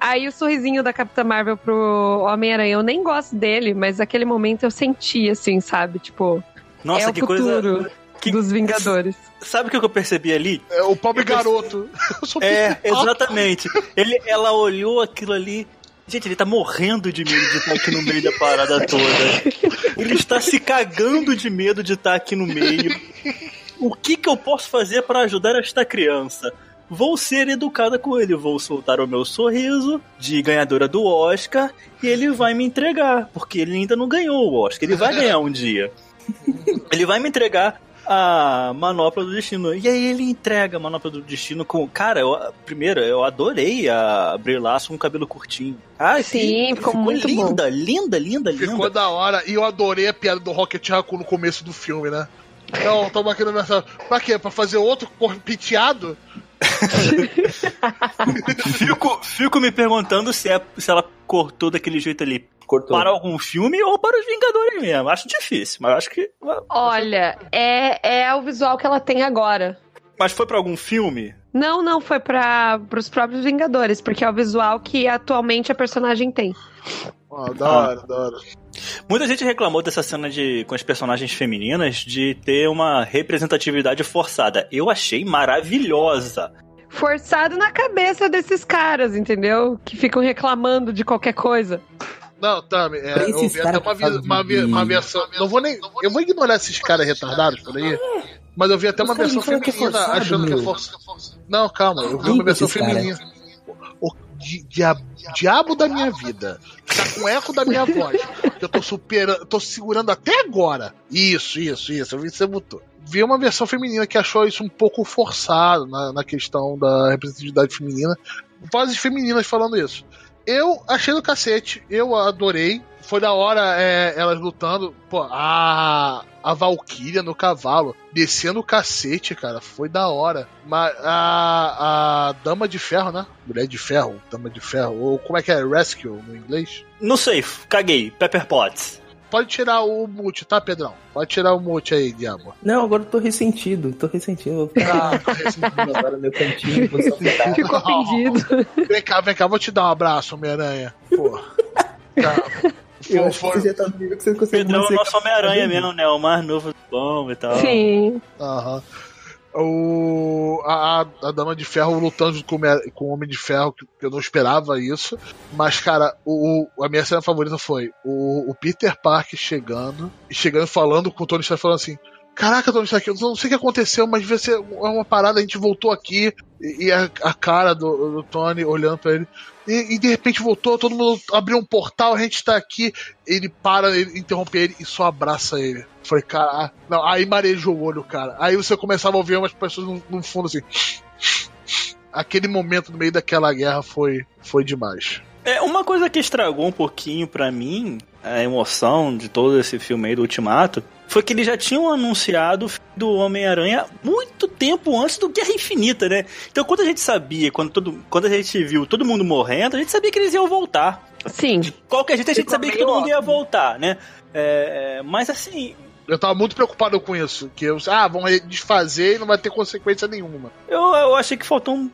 Aí o sorrisinho da Capitã Marvel pro Homem-Aranha, eu nem gosto dele, mas aquele momento eu senti assim, sabe? Tipo, Nossa, é o que coisa. futuro que- dos Vingadores. Sabe o que eu percebi ali? É o pobre garoto. Eu sou É, principal. exatamente. Ele, ela olhou aquilo ali. Gente, ele tá morrendo de medo de estar aqui no meio da parada toda. Ele está se cagando de medo de estar aqui no meio. O que que eu posso fazer para ajudar esta criança? Vou ser educada com ele, vou soltar o meu sorriso de ganhadora do Oscar e ele vai me entregar, porque ele ainda não ganhou o Oscar, ele vai ganhar um dia. Ele vai me entregar a manopla do destino. E aí ele entrega a manopla do destino com. Cara, eu, primeiro, eu adorei a Brie com o cabelo curtinho. Ah, Sim, ficou muito bom. linda, linda, linda, linda. Ficou da hora. E eu adorei a piada do Rocket Raccoon no começo do filme, né? Não, tamo aqui no meu. Pra quê? Pra fazer outro piteado? Fico, fico me perguntando se, é, se ela cortou daquele jeito ali Cortou. para algum filme ou para os Vingadores mesmo. Acho difícil, mas acho que. Olha, é, é o visual que ela tem agora. Mas foi para algum filme? Não, não, foi para os próprios Vingadores, porque é o visual que atualmente a personagem tem. Ó, da hora, da hora. Muita gente reclamou dessa cena de com as personagens femininas de ter uma representatividade forçada. Eu achei maravilhosa. Forçado na cabeça desses caras, entendeu? Que ficam reclamando de qualquer coisa. Não, Tami, é, eu vi até uma, vi- uma, vi- uma versão. Não vou nem. Eu vou ignorar esses caras retardados por aí. Mas eu vi até uma versão falam que é feminina forçado, achando que é meu. forçado. Não, calma, eu vi uma versão esses caras? O di, dia, diabo da minha vida, que tá com eco da minha voz, que eu tô superando, tô segurando até agora. Isso, isso, isso, eu vi que você botou. Vi uma versão feminina que achou isso um pouco forçado na, na questão da representatividade feminina. Vozes femininas falando isso. Eu achei do cacete, eu adorei. Foi da hora é, elas lutando. Pô, a, a Valkyria no cavalo, descendo o cacete, cara, foi da hora. Mas a, a Dama de Ferro, né? Mulher de Ferro, Dama de Ferro. Ou como é que é? Rescue no inglês? Não sei, caguei. Pepper Potts. Pode tirar o mute, tá, Pedrão? Pode tirar o mute aí, Diabo. Não, agora eu tô ressentido, tô ressentido. Vou ficar ressentido agora no meu cantinho, vou. Ficou ofendido. Vem cá, vem cá, vou te dar um abraço, Homem-Aranha. Pô. Tá. Eu acho que você já tá no nível que você não consegue Pedrão é o nosso Homem-Aranha mesmo, né? O mais novo do bom e tal. Sim. Aham. O, a, a- Dama de Ferro lutando com o, Homem- com o Homem de Ferro, que eu não esperava isso. Mas, cara, o, o- a minha cena favorita foi o, o Peter Parker chegando, e chegando falando com o Tony Stark, falando assim: Caraca, Tony Stark, eu não sei o que aconteceu, mas devia ser uma parada, a gente voltou aqui, e, e a, a cara do, do Tony olhando pra ele. E, e de repente voltou, todo mundo abriu um portal, a gente tá aqui. Ele para, ele interrompe ele e só abraça ele. Falei, cara, não, aí marejou o olho, cara. Aí você começava a ouvir umas pessoas no, no fundo assim. Aquele momento no meio daquela guerra foi, foi demais. É, uma coisa que estragou um pouquinho pra mim a emoção de todo esse filme aí do Ultimato foi que eles já tinham anunciado o filme do Homem-Aranha muito tempo antes do Guerra Infinita, né? Então quando a gente sabia, quando, todo, quando a gente viu todo mundo morrendo, a gente sabia que eles iam voltar. Sim. Qualquer jeito a gente Ficou sabia que todo mundo ia óbvio. voltar, né? É, mas assim, Eu tava muito preocupado com isso. Que eu, ah, vão desfazer e não vai ter consequência nenhuma. Eu, eu achei que faltou um.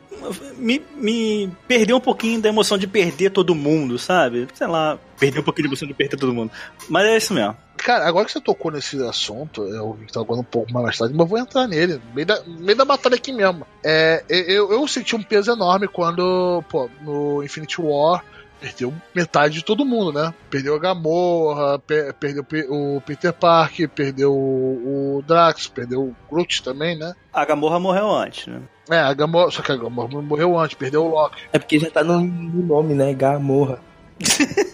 Me, me perdeu um pouquinho da emoção de perder todo mundo, sabe? Sei lá, perder um pouquinho da emoção de perder todo mundo. Mas é isso mesmo. Cara, agora que você tocou nesse assunto, eu que tá agora um pouco mais tarde, mas eu vou entrar nele, no meio da, no meio da batalha aqui mesmo. É, eu, eu senti um peso enorme quando, pô, no Infinity War, perdeu metade de todo mundo, né? Perdeu a Gamorra, pe- perdeu pe- o Peter Parker, perdeu o, o Drax, perdeu o Groot também, né? A Gamorra morreu antes, né? É, a Gamorra, só que a Gamorra morreu antes, perdeu o Loki. É porque já tá no, no nome, né? Gamorra.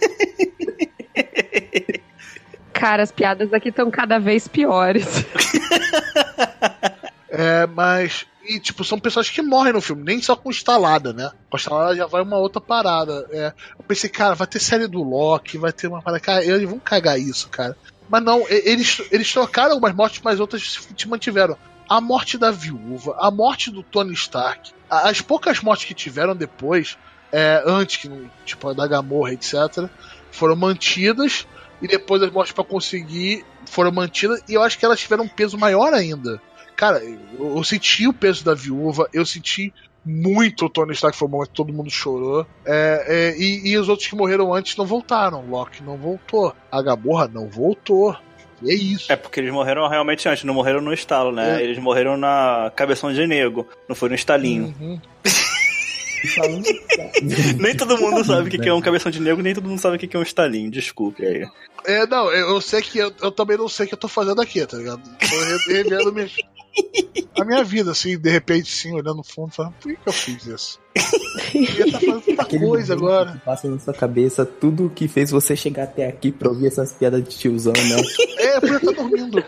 Cara, as piadas aqui estão cada vez piores. Mas. E, tipo, são pessoas que morrem no filme, nem só com estalada, né? Com estalada já vai uma outra parada. É, eu pensei, cara, vai ter série do Loki, vai ter uma parada. Cara, eles vão cagar isso, cara. Mas não, eles, eles trocaram algumas mortes, mas outras se mantiveram. A morte da viúva, a morte do Tony Stark, as poucas mortes que tiveram depois, é, antes, que tipo da Gamorra, etc., foram mantidas, e depois as mortes pra conseguir foram mantidas, e eu acho que elas tiveram um peso maior ainda. Cara, eu, eu senti o peso da viúva, eu senti muito o Tony Stark, foi um momento que todo mundo chorou. É, é, e, e os outros que morreram antes não voltaram. Loki não voltou. A Gamorra não voltou. E é isso. É porque eles morreram realmente antes, não morreram no estalo, né? É. Eles morreram na cabeção de nego, não foi no estalinho. Uhum. Nem todo mundo sabe o que que é um cabeção de nego, nem todo mundo sabe o que que é um estalinho, desculpe aí. É, não, eu, eu sei que eu, eu também não sei o que eu tô fazendo aqui, tá ligado? Tô re- revendo minha, a minha vida, assim, de repente, sim, olhando no fundo, falando, por que, que eu fiz isso? Eu ia tá fazendo tanta Aquele coisa agora. que Passa na sua cabeça tudo que fez você chegar até aqui pra ouvir essas piadas de tiozão, né? É, eu podia estar dormindo.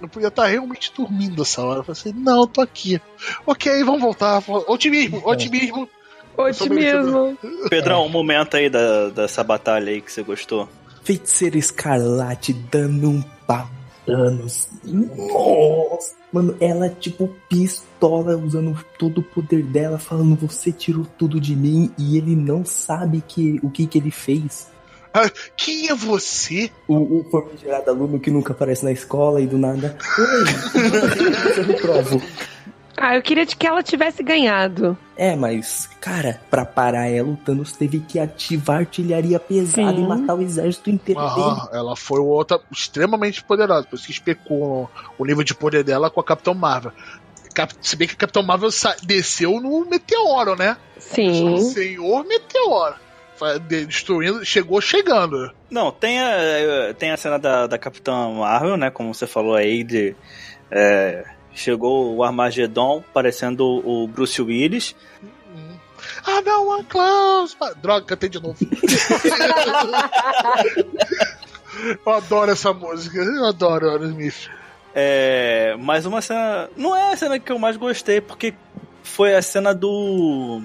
Eu podia estar realmente dormindo essa hora. Eu falei assim, não, eu tô aqui. Ok, vamos voltar. Otimismo, otimismo. Otimismo. Pedrão, um momento aí da, dessa batalha aí que você gostou. Feiticeiro Escarlate dando um pau. Thanos. Nossa! Mano, ela tipo pistola usando todo o poder dela, falando você tirou tudo de mim e ele não sabe que, o que que ele fez. Quem é você? O, o famigerado aluno que nunca aparece na escola e do nada. Oi, eu reprovo. Ah, eu queria que ela tivesse ganhado. É, mas, cara, pra parar ela, o Thanos teve que ativar artilharia pesada Sim. e matar o exército inteiro dele. Aham, ela foi outra extremamente poderosa. Por isso que especulam o nível de poder dela com a Capitão Marvel. Cap- Se bem que a Capitão Marvel sa- desceu no meteoro, né? Sim. Senhor meteoro. Destruindo, chegou chegando. Não, tem a, tem a cena da, da Capitã Marvel, né? Como você falou aí, de. é, chegou o Armagedon, parecendo o Bruce Willis. I don't want clothes. Ah, Droga, cantei de novo. eu adoro essa música. Eu adoro Aerosmith. É, mas uma cena. Não é a cena que eu mais gostei, porque foi a cena do.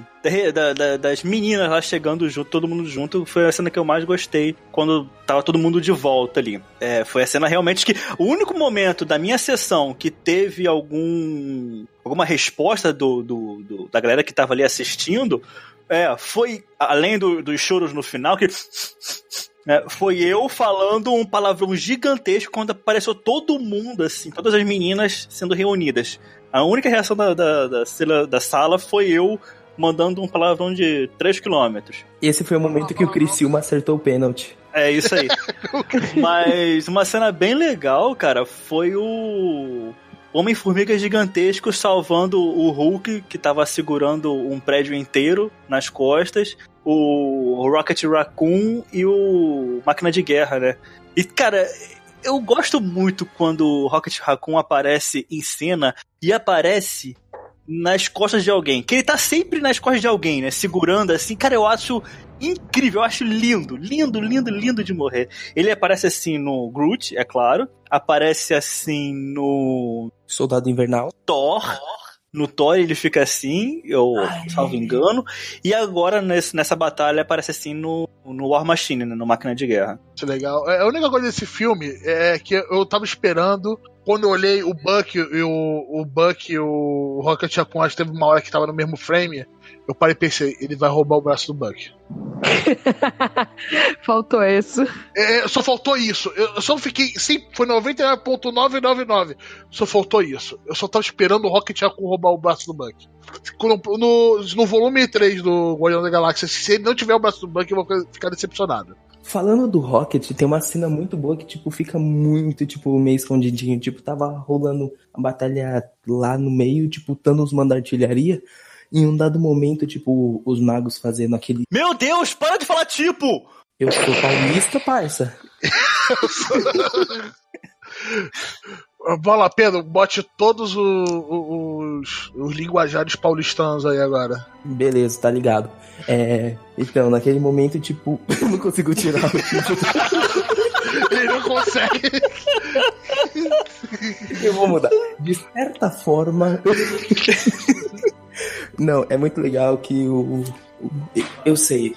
da- da- das meninas lá chegando junto, todo mundo junto. Foi a cena que eu mais gostei quando tava todo mundo de volta ali. É, foi a cena realmente que. O único momento da minha sessão que teve algum. alguma resposta do, do- do- da galera que tava ali assistindo. É, foi. Além do- dos choros no final, que. É, foi eu falando um palavrão gigantesco quando apareceu todo mundo, assim, todas as meninas sendo reunidas. A única reação da, da, da, sala- da sala foi eu mandando um palavrão de 3 km. Esse foi o momento que o Criciúma acertou o pênalti. É isso aí. Mas uma cena bem legal, cara, foi o Homem-Formiga gigantesco salvando o Hulk, que tava segurando um prédio inteiro nas costas, o Rocket Raccoon e o Máquina de Guerra, né? E, cara, eu gosto muito quando o Rocket Raccoon aparece em cena e aparece nas costas de alguém. Que ele tá sempre nas costas de alguém, né? Segurando assim. Cara, eu acho incrível, eu acho lindo, lindo, lindo, lindo de morrer. Ele aparece assim no Groot, é claro. Aparece assim no Soldado Invernal. Thor. No Thor ele fica assim, eu salvo engano. E agora nesse- nessa batalha aparece assim no, no War Machine, né? No Máquina de Guerra. Isso é legal. É, a única coisa desse filme é que eu tava esperando. Quando eu olhei o Buck e o, o Buck e o Rocket Raccoon, acho que teve uma hora que tava no mesmo frame. Eu parei e pensei, ele vai roubar o braço do Buck. Faltou isso. É, só faltou isso. Eu eu só fiquei. Sim, foi 99.999. Só faltou isso. Eu só tava esperando o Rocket Raccoon roubar o braço do Buck. No, no, no volume 3 do Guardião da Galáxia, se ele não tiver o braço do Buck, eu vou ficar decepcionado. Falando do Rocket, tem uma cena muito boa que, tipo, fica muito, tipo, meio escondidinho. Tipo, tava rolando a batalha lá no meio, tipo, Thanos manda artilharia. Em um dado momento, tipo, os magos fazendo aquele. Meu Deus, para de falar tipo! Eu sou paulista, parça. Bola Pedro, bote todos o- o- os, os linguajares paulistanos aí agora. Beleza, tá ligado. É. Então, naquele momento, tipo, eu não consigo tirar o. Ele não consegue. Eu vou mudar. De certa forma. Não, é muito legal que o. Eu sei.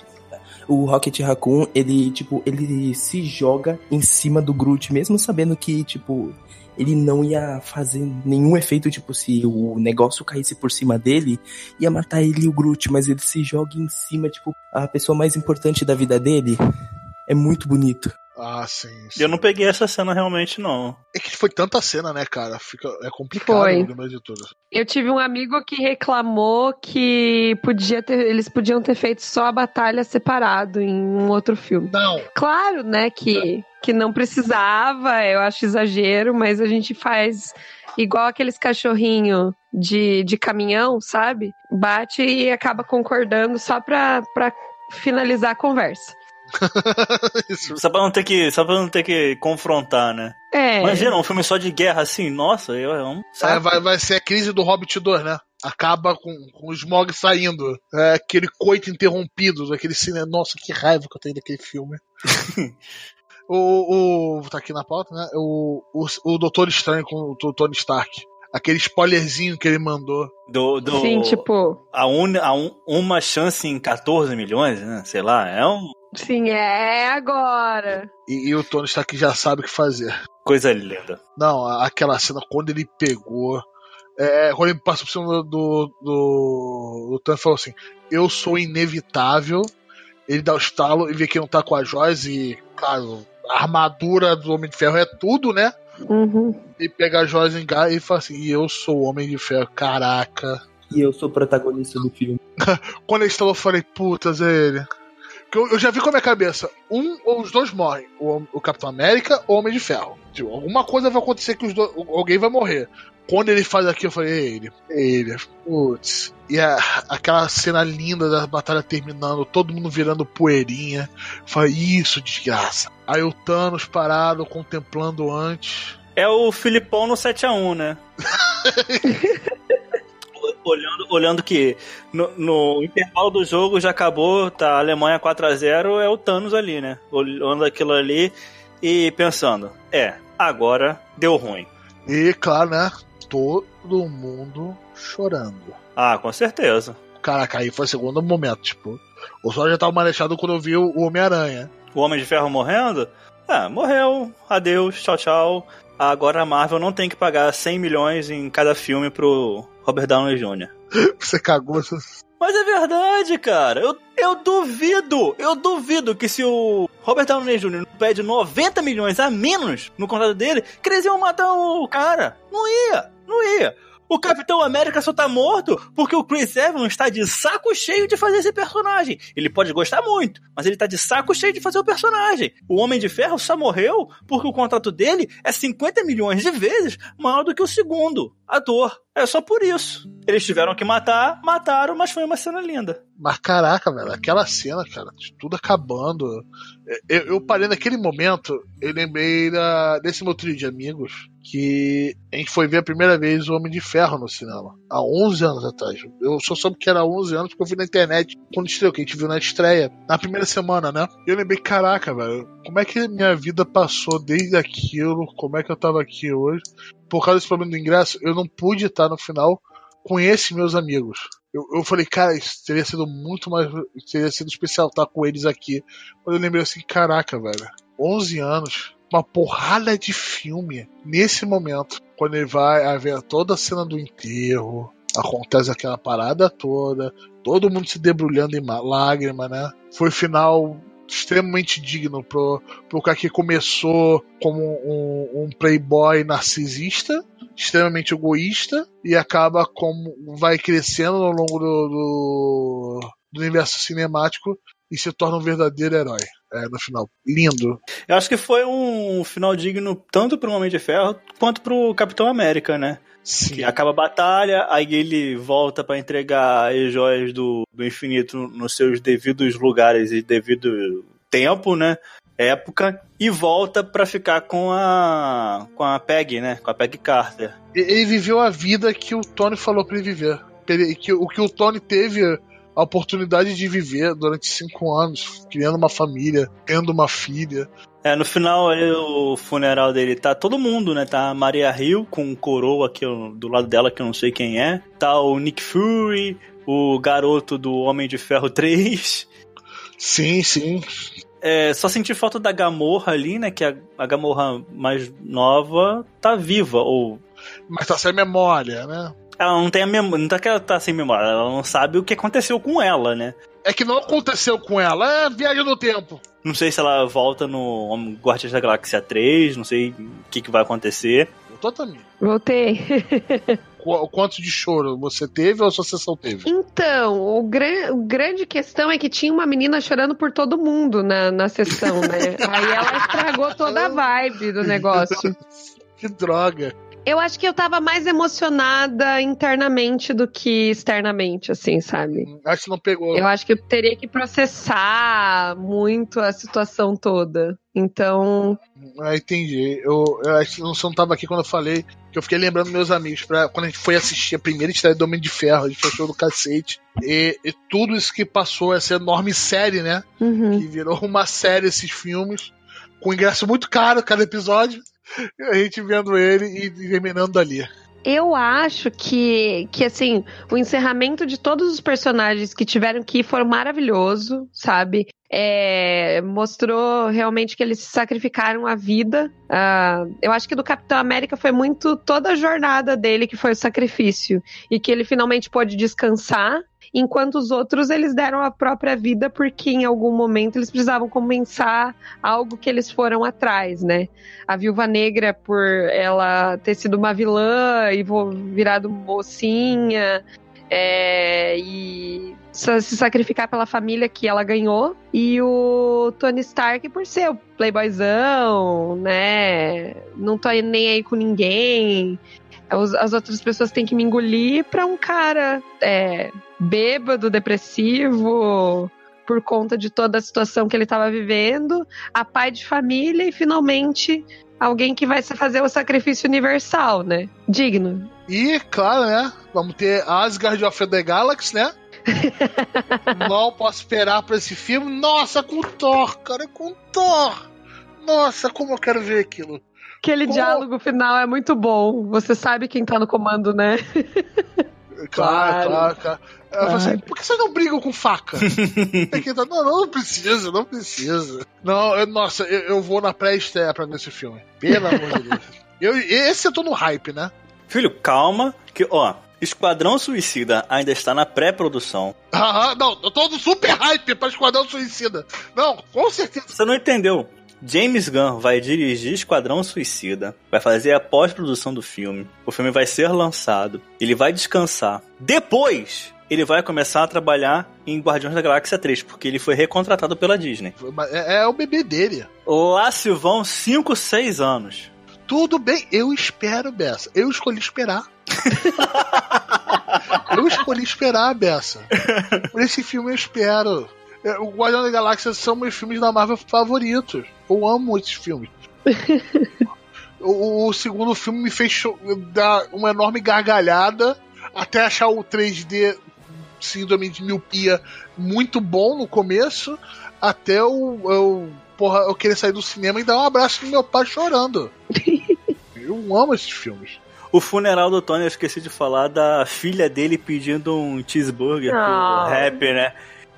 O Rocket Raccoon, ele, tipo, ele se joga em cima do Groot, mesmo sabendo que, tipo, ele não ia fazer nenhum efeito, tipo, se o negócio caísse por cima dele, ia matar ele e o Groot, mas ele se joga em cima, tipo, a pessoa mais importante da vida dele. É muito bonito. Ah, sim. sim. Eu não peguei essa cena realmente, não. É que foi tanta cena, né, cara? Fica, é complicado Foi. lembrar de tudo. Eu tive um amigo que reclamou que podia ter, eles podiam ter feito só a batalha separado em um outro filme. Não, Claro, né, que, que não precisava, eu acho exagero, mas a gente faz igual aqueles cachorrinho de, de caminhão, sabe? Bate e acaba concordando só pra, pra finalizar a conversa. Só pra não ter que, só pra não ter que confrontar, né? É. Imagina, um filme só de guerra assim, nossa, eu, é um É, saco. vai, vai ser a crise do Hobbit 2, né? Acaba com, com o Smog saindo. É, aquele coito interrompido, daquele cine. Nossa, que raiva que eu tenho daquele filme. o, o. Tá aqui na pauta, né? O, o, o Doutor Estranho com o Tony Stark. Aquele spoilerzinho que ele mandou. Do, do, Sim, tipo, a, un, a un, uma chance em 14 milhões, né? Sei lá, é uma sim, é agora. E, e o Tony Stark já sabe o que fazer. coisa linda. Não, a- aquela cena quando ele pegou. É, quando ele passou por cima do, do, do, do Thanos e falou assim: Eu sou inevitável. Ele dá o estalo e vê que não tá com as joias. E, claro, a armadura do Homem de Ferro é tudo, né? Uhum. E pega as joias em e fala assim: E eu sou o Homem de Ferro. Caraca. E eu sou o protagonista do filme. Quando ele instalou, eu falei: Putas, é ele. Eu, eu já vi com a minha cabeça: um ou os dois morrem. O, o Capitão América ou o Homem de Ferro. Tipo, alguma coisa vai acontecer que os dois, alguém vai morrer. Quando ele faz aquilo, eu falei: É ele. É ele. Putz. E a, aquela cena linda da batalha terminando, todo mundo virando poeirinha. Eu falei: Isso, desgraça. Aí o Thanos parado, contemplando antes. É o Filipão no 7x1, né? olhando, olhando que no, no intervalo do jogo já acabou, tá a Alemanha 4 a 0 é o Thanos ali, né? Olhando aquilo ali e pensando, é, agora deu ruim. E, claro, né? Todo mundo chorando. Ah, com certeza. Caraca, aí foi o segundo momento, tipo. O sol já tava manechado quando eu vi o Homem-Aranha. O Homem de Ferro morrendo? Ah, morreu. Adeus, tchau, tchau. Agora a Marvel não tem que pagar 100 milhões em cada filme pro Robert Downey Jr. Você cagou. Mas é verdade, cara. Eu, eu duvido, eu duvido que se o Robert Downey Jr. pede 90 milhões a menos no contrato dele, que eles iam matar o cara. Não ia, não ia. O Capitão América só tá morto porque o Chris Evans está de saco cheio de fazer esse personagem. Ele pode gostar muito, mas ele tá de saco cheio de fazer o personagem. O Homem de Ferro só morreu porque o contrato dele é 50 milhões de vezes maior do que o segundo ator. É só por isso. Eles tiveram que matar, mataram, mas foi uma cena linda. Mas caraca, velho, aquela cena, cara, de tudo acabando. Eu, eu parei naquele momento, eu lembrei da, desse meu trio de amigos que a gente foi ver a primeira vez o Homem de Ferro no cinema, há 11 anos atrás. Eu só soube que era 11 anos porque eu vi na internet quando estreou, que a gente viu na estreia, na primeira semana, né? E eu lembrei, caraca, velho, como é que minha vida passou desde aquilo, como é que eu tava aqui hoje. Por causa desse problema do ingresso, eu não pude estar no final com esses meus amigos. Eu, eu falei, cara, isso teria sido muito mais. Teria sido especial estar com eles aqui. Quando eu lembrei assim, caraca, velho, 11 anos, uma porrada de filme nesse momento, quando ele vai haver toda a cena do enterro, acontece aquela parada toda, todo mundo se debrulhando em lágrima, né? Foi final extremamente digno pro, pro cara que começou como um, um playboy narcisista, extremamente egoísta, e acaba como vai crescendo ao longo do, do, do universo cinemático e se torna um verdadeiro herói. É, no final. Lindo. Eu acho que foi um final digno tanto pro Homem de Ferro quanto pro Capitão América, né? Sim. Que acaba a batalha, aí ele volta para entregar as joias do, do infinito nos seus devidos lugares e devido tempo, né? Época, e volta para ficar com a com a Peg, né? Com a Peg Carter. Ele viveu a vida que o Tony falou para ele viver. Que, o que o Tony teve a oportunidade de viver durante cinco anos, criando uma família, tendo uma filha. É, no final ali, o funeral dele tá todo mundo, né? Tá a Maria Hill com coroa aqui do lado dela, que eu não sei quem é. Tá o Nick Fury, o garoto do Homem de Ferro 3. Sim, sim. É, só senti falta da Gamorra ali, né? Que a, a Gamorra mais nova tá viva, ou... Mas tá sem memória, né? Ela não tem a memória. Não tá que ela tá sem memória, ela não sabe o que aconteceu com ela, né? É que não aconteceu com ela, é viagem no tempo. Não sei se ela volta no Guardiões da Galáxia 3, não sei o que, que vai acontecer. Voltou também. Voltei. Qu quanto de choro você teve ou a sua sessão teve? Então, o, gran o grande questão é que tinha uma menina chorando por todo mundo na, na sessão, né? Aí ela estragou toda a vibe do negócio. que droga. Eu acho que eu tava mais emocionada internamente do que externamente, assim, sabe? Acho que não pegou. Eu acho que eu teria que processar muito a situação toda. Então. Ah, entendi. Eu, eu acho que você não tava aqui quando eu falei que eu fiquei lembrando meus amigos pra, quando a gente foi assistir a primeira estreia do Homem de Ferro, a gente fechou do cacete. E, e, tudo isso que passou, essa enorme série, né? Uhum. Que virou uma série esses filmes, com ingresso muito caro cada episódio. A gente vendo ele e terminando ali. Eu acho que, que, assim, o encerramento de todos os personagens que tiveram que ir foram maravilhoso, sabe? É, mostrou realmente que eles sacrificaram a vida. Uh, eu acho que do Capitão América foi muito toda a jornada dele que foi o sacrifício. E que ele finalmente pôde descansar enquanto os outros eles deram a própria vida porque em algum momento eles precisavam compensar algo que eles foram atrás, né? A Viúva Negra por ela ter sido uma vilã e virado mocinha é, e se sacrificar pela família que ela ganhou e o Tony Stark por ser o playboyzão, né? Não tô nem aí com ninguém. As outras pessoas têm que me engolir pra um cara é, bêbado, depressivo, por conta de toda a situação que ele estava vivendo, a pai de família e finalmente alguém que vai fazer o sacrifício universal, né? Digno. E, claro, né? Vamos ter Asgard of the Galaxy, né? Mal posso esperar pra esse filme. Nossa, com Thor, cara, com Thor. Nossa, como eu quero ver aquilo. Aquele como... diálogo final é muito bom. Você sabe quem tá no comando, né? Claro, claro, claro. claro. Assim, por que vocês não brigam com faca? não, não, não precisa, não precisa. Não, eu, nossa, eu, eu, vou na pré-estreia pra ver esse filme. Pelo amor de Deus. Eu, esse eu tô no hype, né? Filho, calma, que, ó, Esquadrão Suicida ainda está na pré-produção. Ah, não, eu tô no super hype pra Esquadrão Suicida. Não, com certeza. Você não entendeu. James Gunn vai dirigir Esquadrão Suicida, vai fazer a pós-produção do filme. O filme vai ser lançado, ele vai descansar. Depois, ele vai começar a trabalhar em Guardiões da Galáxia 3, porque ele foi recontratado pela Disney. É, é o bebê dele. Lá se vão 5, 6 anos. Tudo bem, eu espero, Bessa. Eu escolhi esperar. eu escolhi esperar, Bessa. Por esse filme eu espero. É, o Guardião da Galáxia são meus filmes da Marvel favoritos. Eu amo esses filmes. o, o, segundo filme me fez dar uma enorme gargalhada até achar o 3D síndrome de miopia muito bom no começo, até eu, eu, porra, eu querer sair do cinema e dar um abraço no meu pai chorando. eu amo esses filmes. O funeral do Tony, eu esqueci de falar da filha dele pedindo um cheeseburger oh. pro ah. rap, né?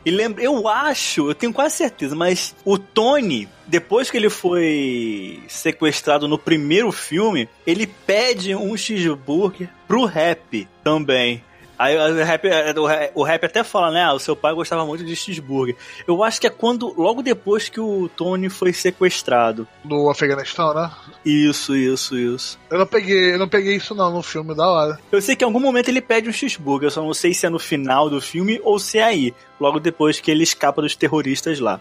E lembra, eu acho, eu tenho quase certeza, mas o Tony, depois que ele foi sequestrado no primeiro filme, ele pede um cheeseburger pro rap também. Aí o rap, o rap até fala, né? Ah, o seu pai gostava muito de cheeseburger. Eu acho que é quando, logo depois que o Tony foi sequestrado. Do Afeganistão, né? Isso, isso, isso. Eu não peguei, eu não peguei isso não no filme da hora. Eu sei que em algum momento ele pede um cheeseburger, eu só não sei se é no final do filme ou se é aí, logo depois que ele escapa dos terroristas lá.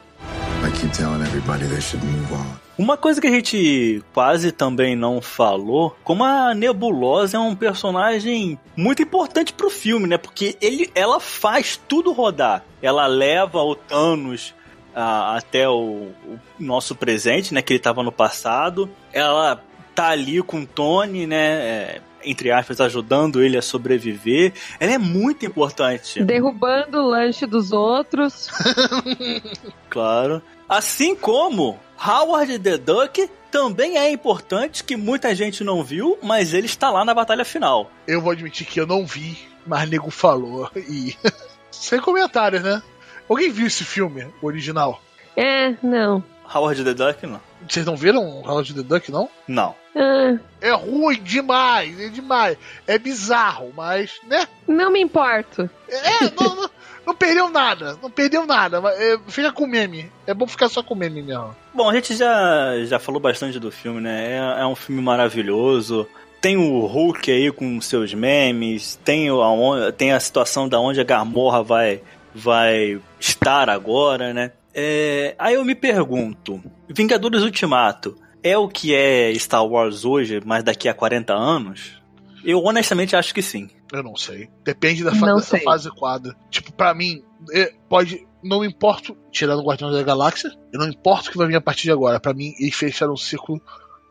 I keep telling everybody they should move on. Uma coisa que a gente quase também não falou, como a Nebulosa é um personagem muito importante pro filme, né? Porque ele, ela faz tudo rodar. Ela leva o Thanos uh, até o, o, nosso presente, né? Que ele tava no passado. Ela tá ali com o Tony, né? É, entre aspas, ajudando ele a sobreviver. Ela é muito importante. Derrubando o lanche dos outros. claro. Assim como Howard the Duck também é importante, que muita gente não viu, mas ele está lá na batalha final. Eu vou admitir que eu não vi, mas nego falou. E. Sem comentários, né? Alguém viu esse filme, o original? É, não. Howard the Duck, não. Vocês não viram Howard the Duck, não? Não. Ah. É ruim demais, é demais. É bizarro, mas, né? Não me importo. É, não, não, não perdeu nada, não perdeu nada. É, fica com meme. É bom ficar só com meme mesmo. Bom, a gente já, já falou bastante do filme, né? É, é um filme maravilhoso. Tem o Hulk aí com seus memes, tem, a, tem a situação da onde a Gamorra vai, vai estar agora, né? É, aí eu me pergunto, Vingadores Ultimato é o que é Star Wars hoje, mas daqui a 40 anos? Eu honestamente acho que sim. Eu não sei. Depende da fa dessa fase quadra. Tipo, para mim, é, pode. Não importa, tirando o Guardião da Galáxia, eu não importa o que vai vir a partir de agora. para mim, eles fecharam um ciclo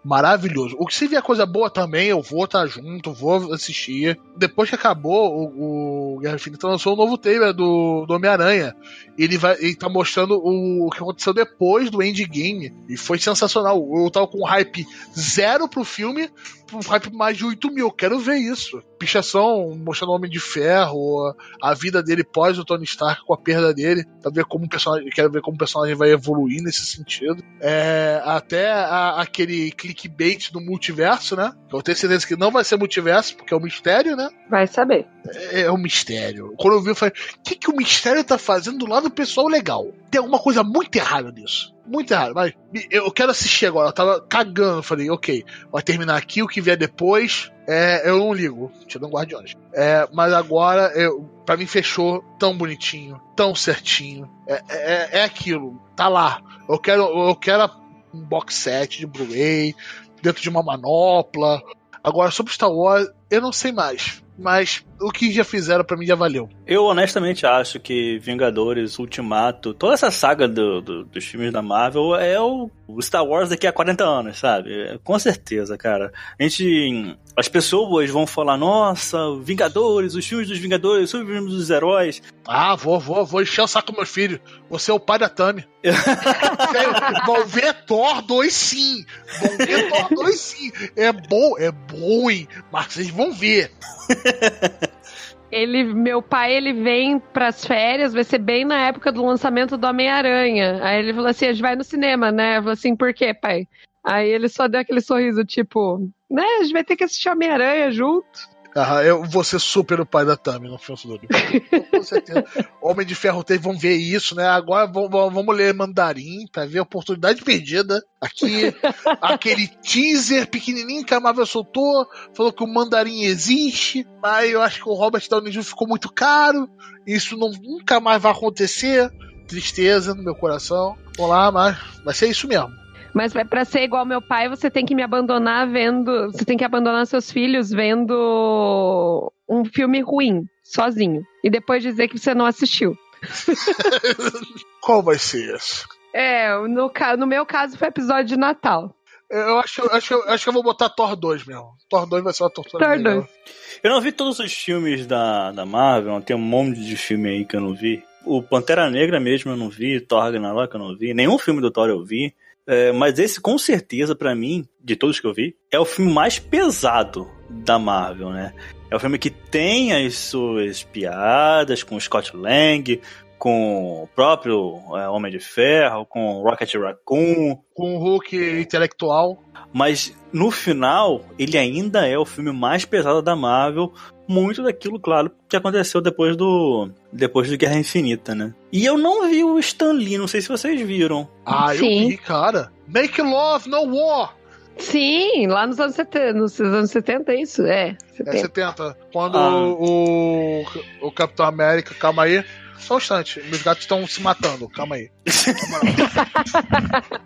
maravilhoso. O que se vier coisa boa também, eu vou estar tá junto, vou assistir. Depois que acabou, o, o Guerra Infinita lançou um novo trailer do, do Homem-Aranha. Ele vai ele tá mostrando o, o, que aconteceu depois do Endgame. E foi sensacional. Eu tava com hype zero pro filme, um hype mais de 8 mil. Quero ver isso. Pichação mostrando o Homem de Ferro, a vida dele pós o Tony Stark com a perda dele, pra ver como o personagem, quero ver como o personagem vai evoluir nesse sentido. É, até a, aquele clickbait do multiverso, né? Eu tenho certeza que não vai ser multiverso, porque é um mistério, né? Vai saber. É, é um mistério. Quando eu vi, eu falei: o que, que o mistério tá fazendo do lado do pessoal legal? Tem alguma coisa muito errada nisso muito errado. Mas eu quero assistir agora. Eu tava cagando. Falei, ok, vai terminar aqui. O que vier depois, é, eu não ligo. Tirando Guardiões. É, mas agora, eu, pra mim, fechou tão bonitinho, tão certinho. É, é, é aquilo. Tá lá. Eu quero, eu quero um box set de Blu-ray, dentro de uma manopla. Agora, sobre Star Wars, eu não sei mais. Mas o que já fizeram para mim já valeu. Eu honestamente acho que Vingadores, Ultimato, toda essa saga do, do, dos filmes da Marvel é o, Star Wars daqui a 40 anos, sabe? Com certeza, cara. A gente. As pessoas vão falar, nossa, Vingadores, os filmes dos Vingadores, os filmes dos heróis. Ah, vou, vou, vou encher o saco do meu filho. Você é o pai da Tami. vão ver Thor 2 sim. Vão ver Thor 2 sim. É bom, é ruim, mas vocês vão ver. ele, meu pai, ele vem pras férias, vai ser bem na época do lançamento do Homem-Aranha. Aí ele falou assim: a gente vai no cinema, né? Eu falei assim, por quê, pai? Aí ele só deu aquele sorriso, tipo, né? A gente vai ter que assistir Homem-Aranha junto. Ah, eu vou ser super o pai da Tami no filme do Com certeza. Homem de Ferro 3, vamos ver isso, né? Agora vamos, vamos ler Mandarim pra ver a oportunidade perdida. Aqui, aquele teaser pequenininho que a Marvel soltou, falou que o Mandarim existe, mas eu acho que o Robert Downey Jr. ficou muito caro. Isso não, nunca mais vai acontecer. Tristeza no meu coração. Vamos lá, mas vai ser isso mesmo. Mas para ser igual meu pai, você tem que me abandonar vendo. Você tem que abandonar seus filhos vendo um filme ruim, sozinho. E depois dizer que você não assistiu. Qual vai ser esse? É, no, no meu caso foi episódio de Natal. Eu acho, acho, acho que eu vou botar Thor 2 mesmo. Thor 2 vai ser uma tortura Thor 2. Eu não vi todos os filmes da, da Marvel, tem um monte de filme aí que eu não vi. O Pantera Negra mesmo eu não vi, Thor Ragnarok eu não vi, nenhum filme do Thor eu vi. É, mas esse, com certeza, para mim, de todos que eu vi, é o filme mais pesado da Marvel, né? É o filme que tem as suas piadas com o Scott Lang, com o próprio é, Homem de Ferro, com o Rocket Raccoon. Com o Hulk intelectual. Mas no final, ele ainda é o filme mais pesado da Marvel, muito daquilo, claro, que aconteceu depois do depois do Guerra Infinita, né? E eu não vi o Stan Lee, não sei se vocês viram. Ah, Sim. eu vi, cara. Make love, no war. Sim, lá nos anos 70, nos anos 70 é isso? É, 70. É 70. Quando ah. o, o Capitão América, calma aí, só um instante, meus gatos estão se matando, calma aí.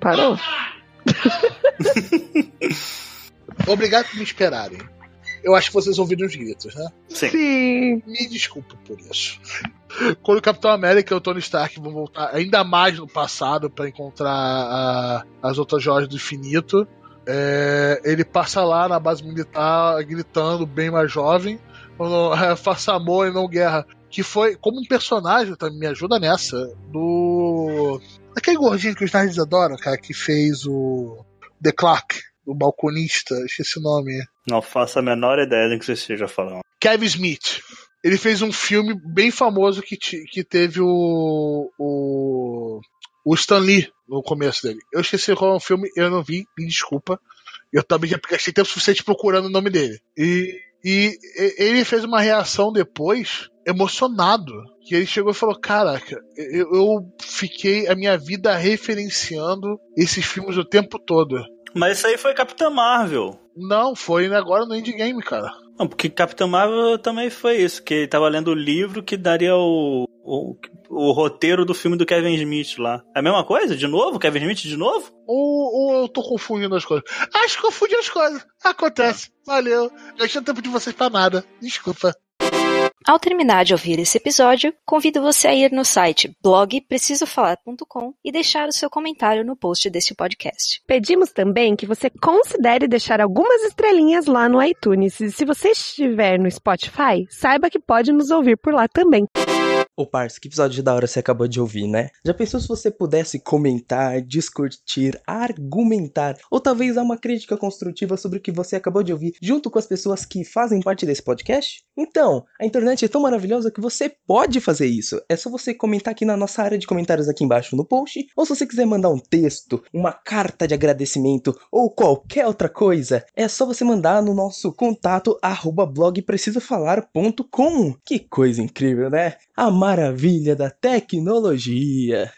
Parou? Obrigado por me esperarem. Eu acho que vocês ouviram os gritos, né? Sim. Sim. Me desculpa por isso. Quando o Capitão América e o Tony Stark vão voltar ainda mais no passado para encontrar a, as outras joias do infinito, é, ele passa lá na base militar gritando, bem mais jovem, falando, é, faça amor e não guerra. Que foi como um personagem, também me ajuda nessa, do. Aquele gordinho que os nerds adoram, cara, que fez o. The Clark o balconista, esqueci o nome. Não faço a menor ideia do que você esteja falando. Kevin Smith. Ele fez um filme bem famoso que, que teve o, o, o Stan Lee no começo dele. Eu esqueci qual é o filme, eu não vi, me desculpa. Eu também já gastei tempo suficiente procurando o nome dele. E, e ele fez uma reação depois emocionado. Que ele chegou e falou: Caraca, eu, eu fiquei a minha vida referenciando esses filmes o tempo todo. Mas isso aí foi Capitã Marvel. Não, foi agora no Endgame, cara. Não, porque Capitã Marvel também foi isso, que ele tava lendo o livro que daria o, o, o, roteiro do filme do Kevin Smith lá. É a mesma coisa? De novo? Kevin Smith de novo? Ou, ou eu tô confundindo as coisas? Acho que confundi as coisas. Acontece. Valeu. Já tinha tempo de vocês pra nada. Desculpa. Ao terminar de ouvir esse episódio, convido você a ir no site blogprecisofalar.com e deixar o seu comentário no post desse podcast. Pedimos também que você considere deixar algumas estrelinhas lá no iTunes. E se você estiver no Spotify, saiba que pode nos ouvir por lá também. Ô parça, que episódio da hora você acabou de ouvir, né? Já pensou se você pudesse comentar, discutir, argumentar, ou talvez dar uma crítica construtiva sobre o que você acabou de ouvir, junto com as pessoas que fazem parte desse podcast? Então, a internet é tão maravilhosa que você pode fazer isso. É só você comentar aqui na nossa área de comentários aqui embaixo no post, ou se você quiser mandar um texto, uma carta de agradecimento ou qualquer outra coisa, é só você mandar no nosso contato arroba blogprecisofalar.com. Que coisa incrível, né? A maravilha da tecnologia.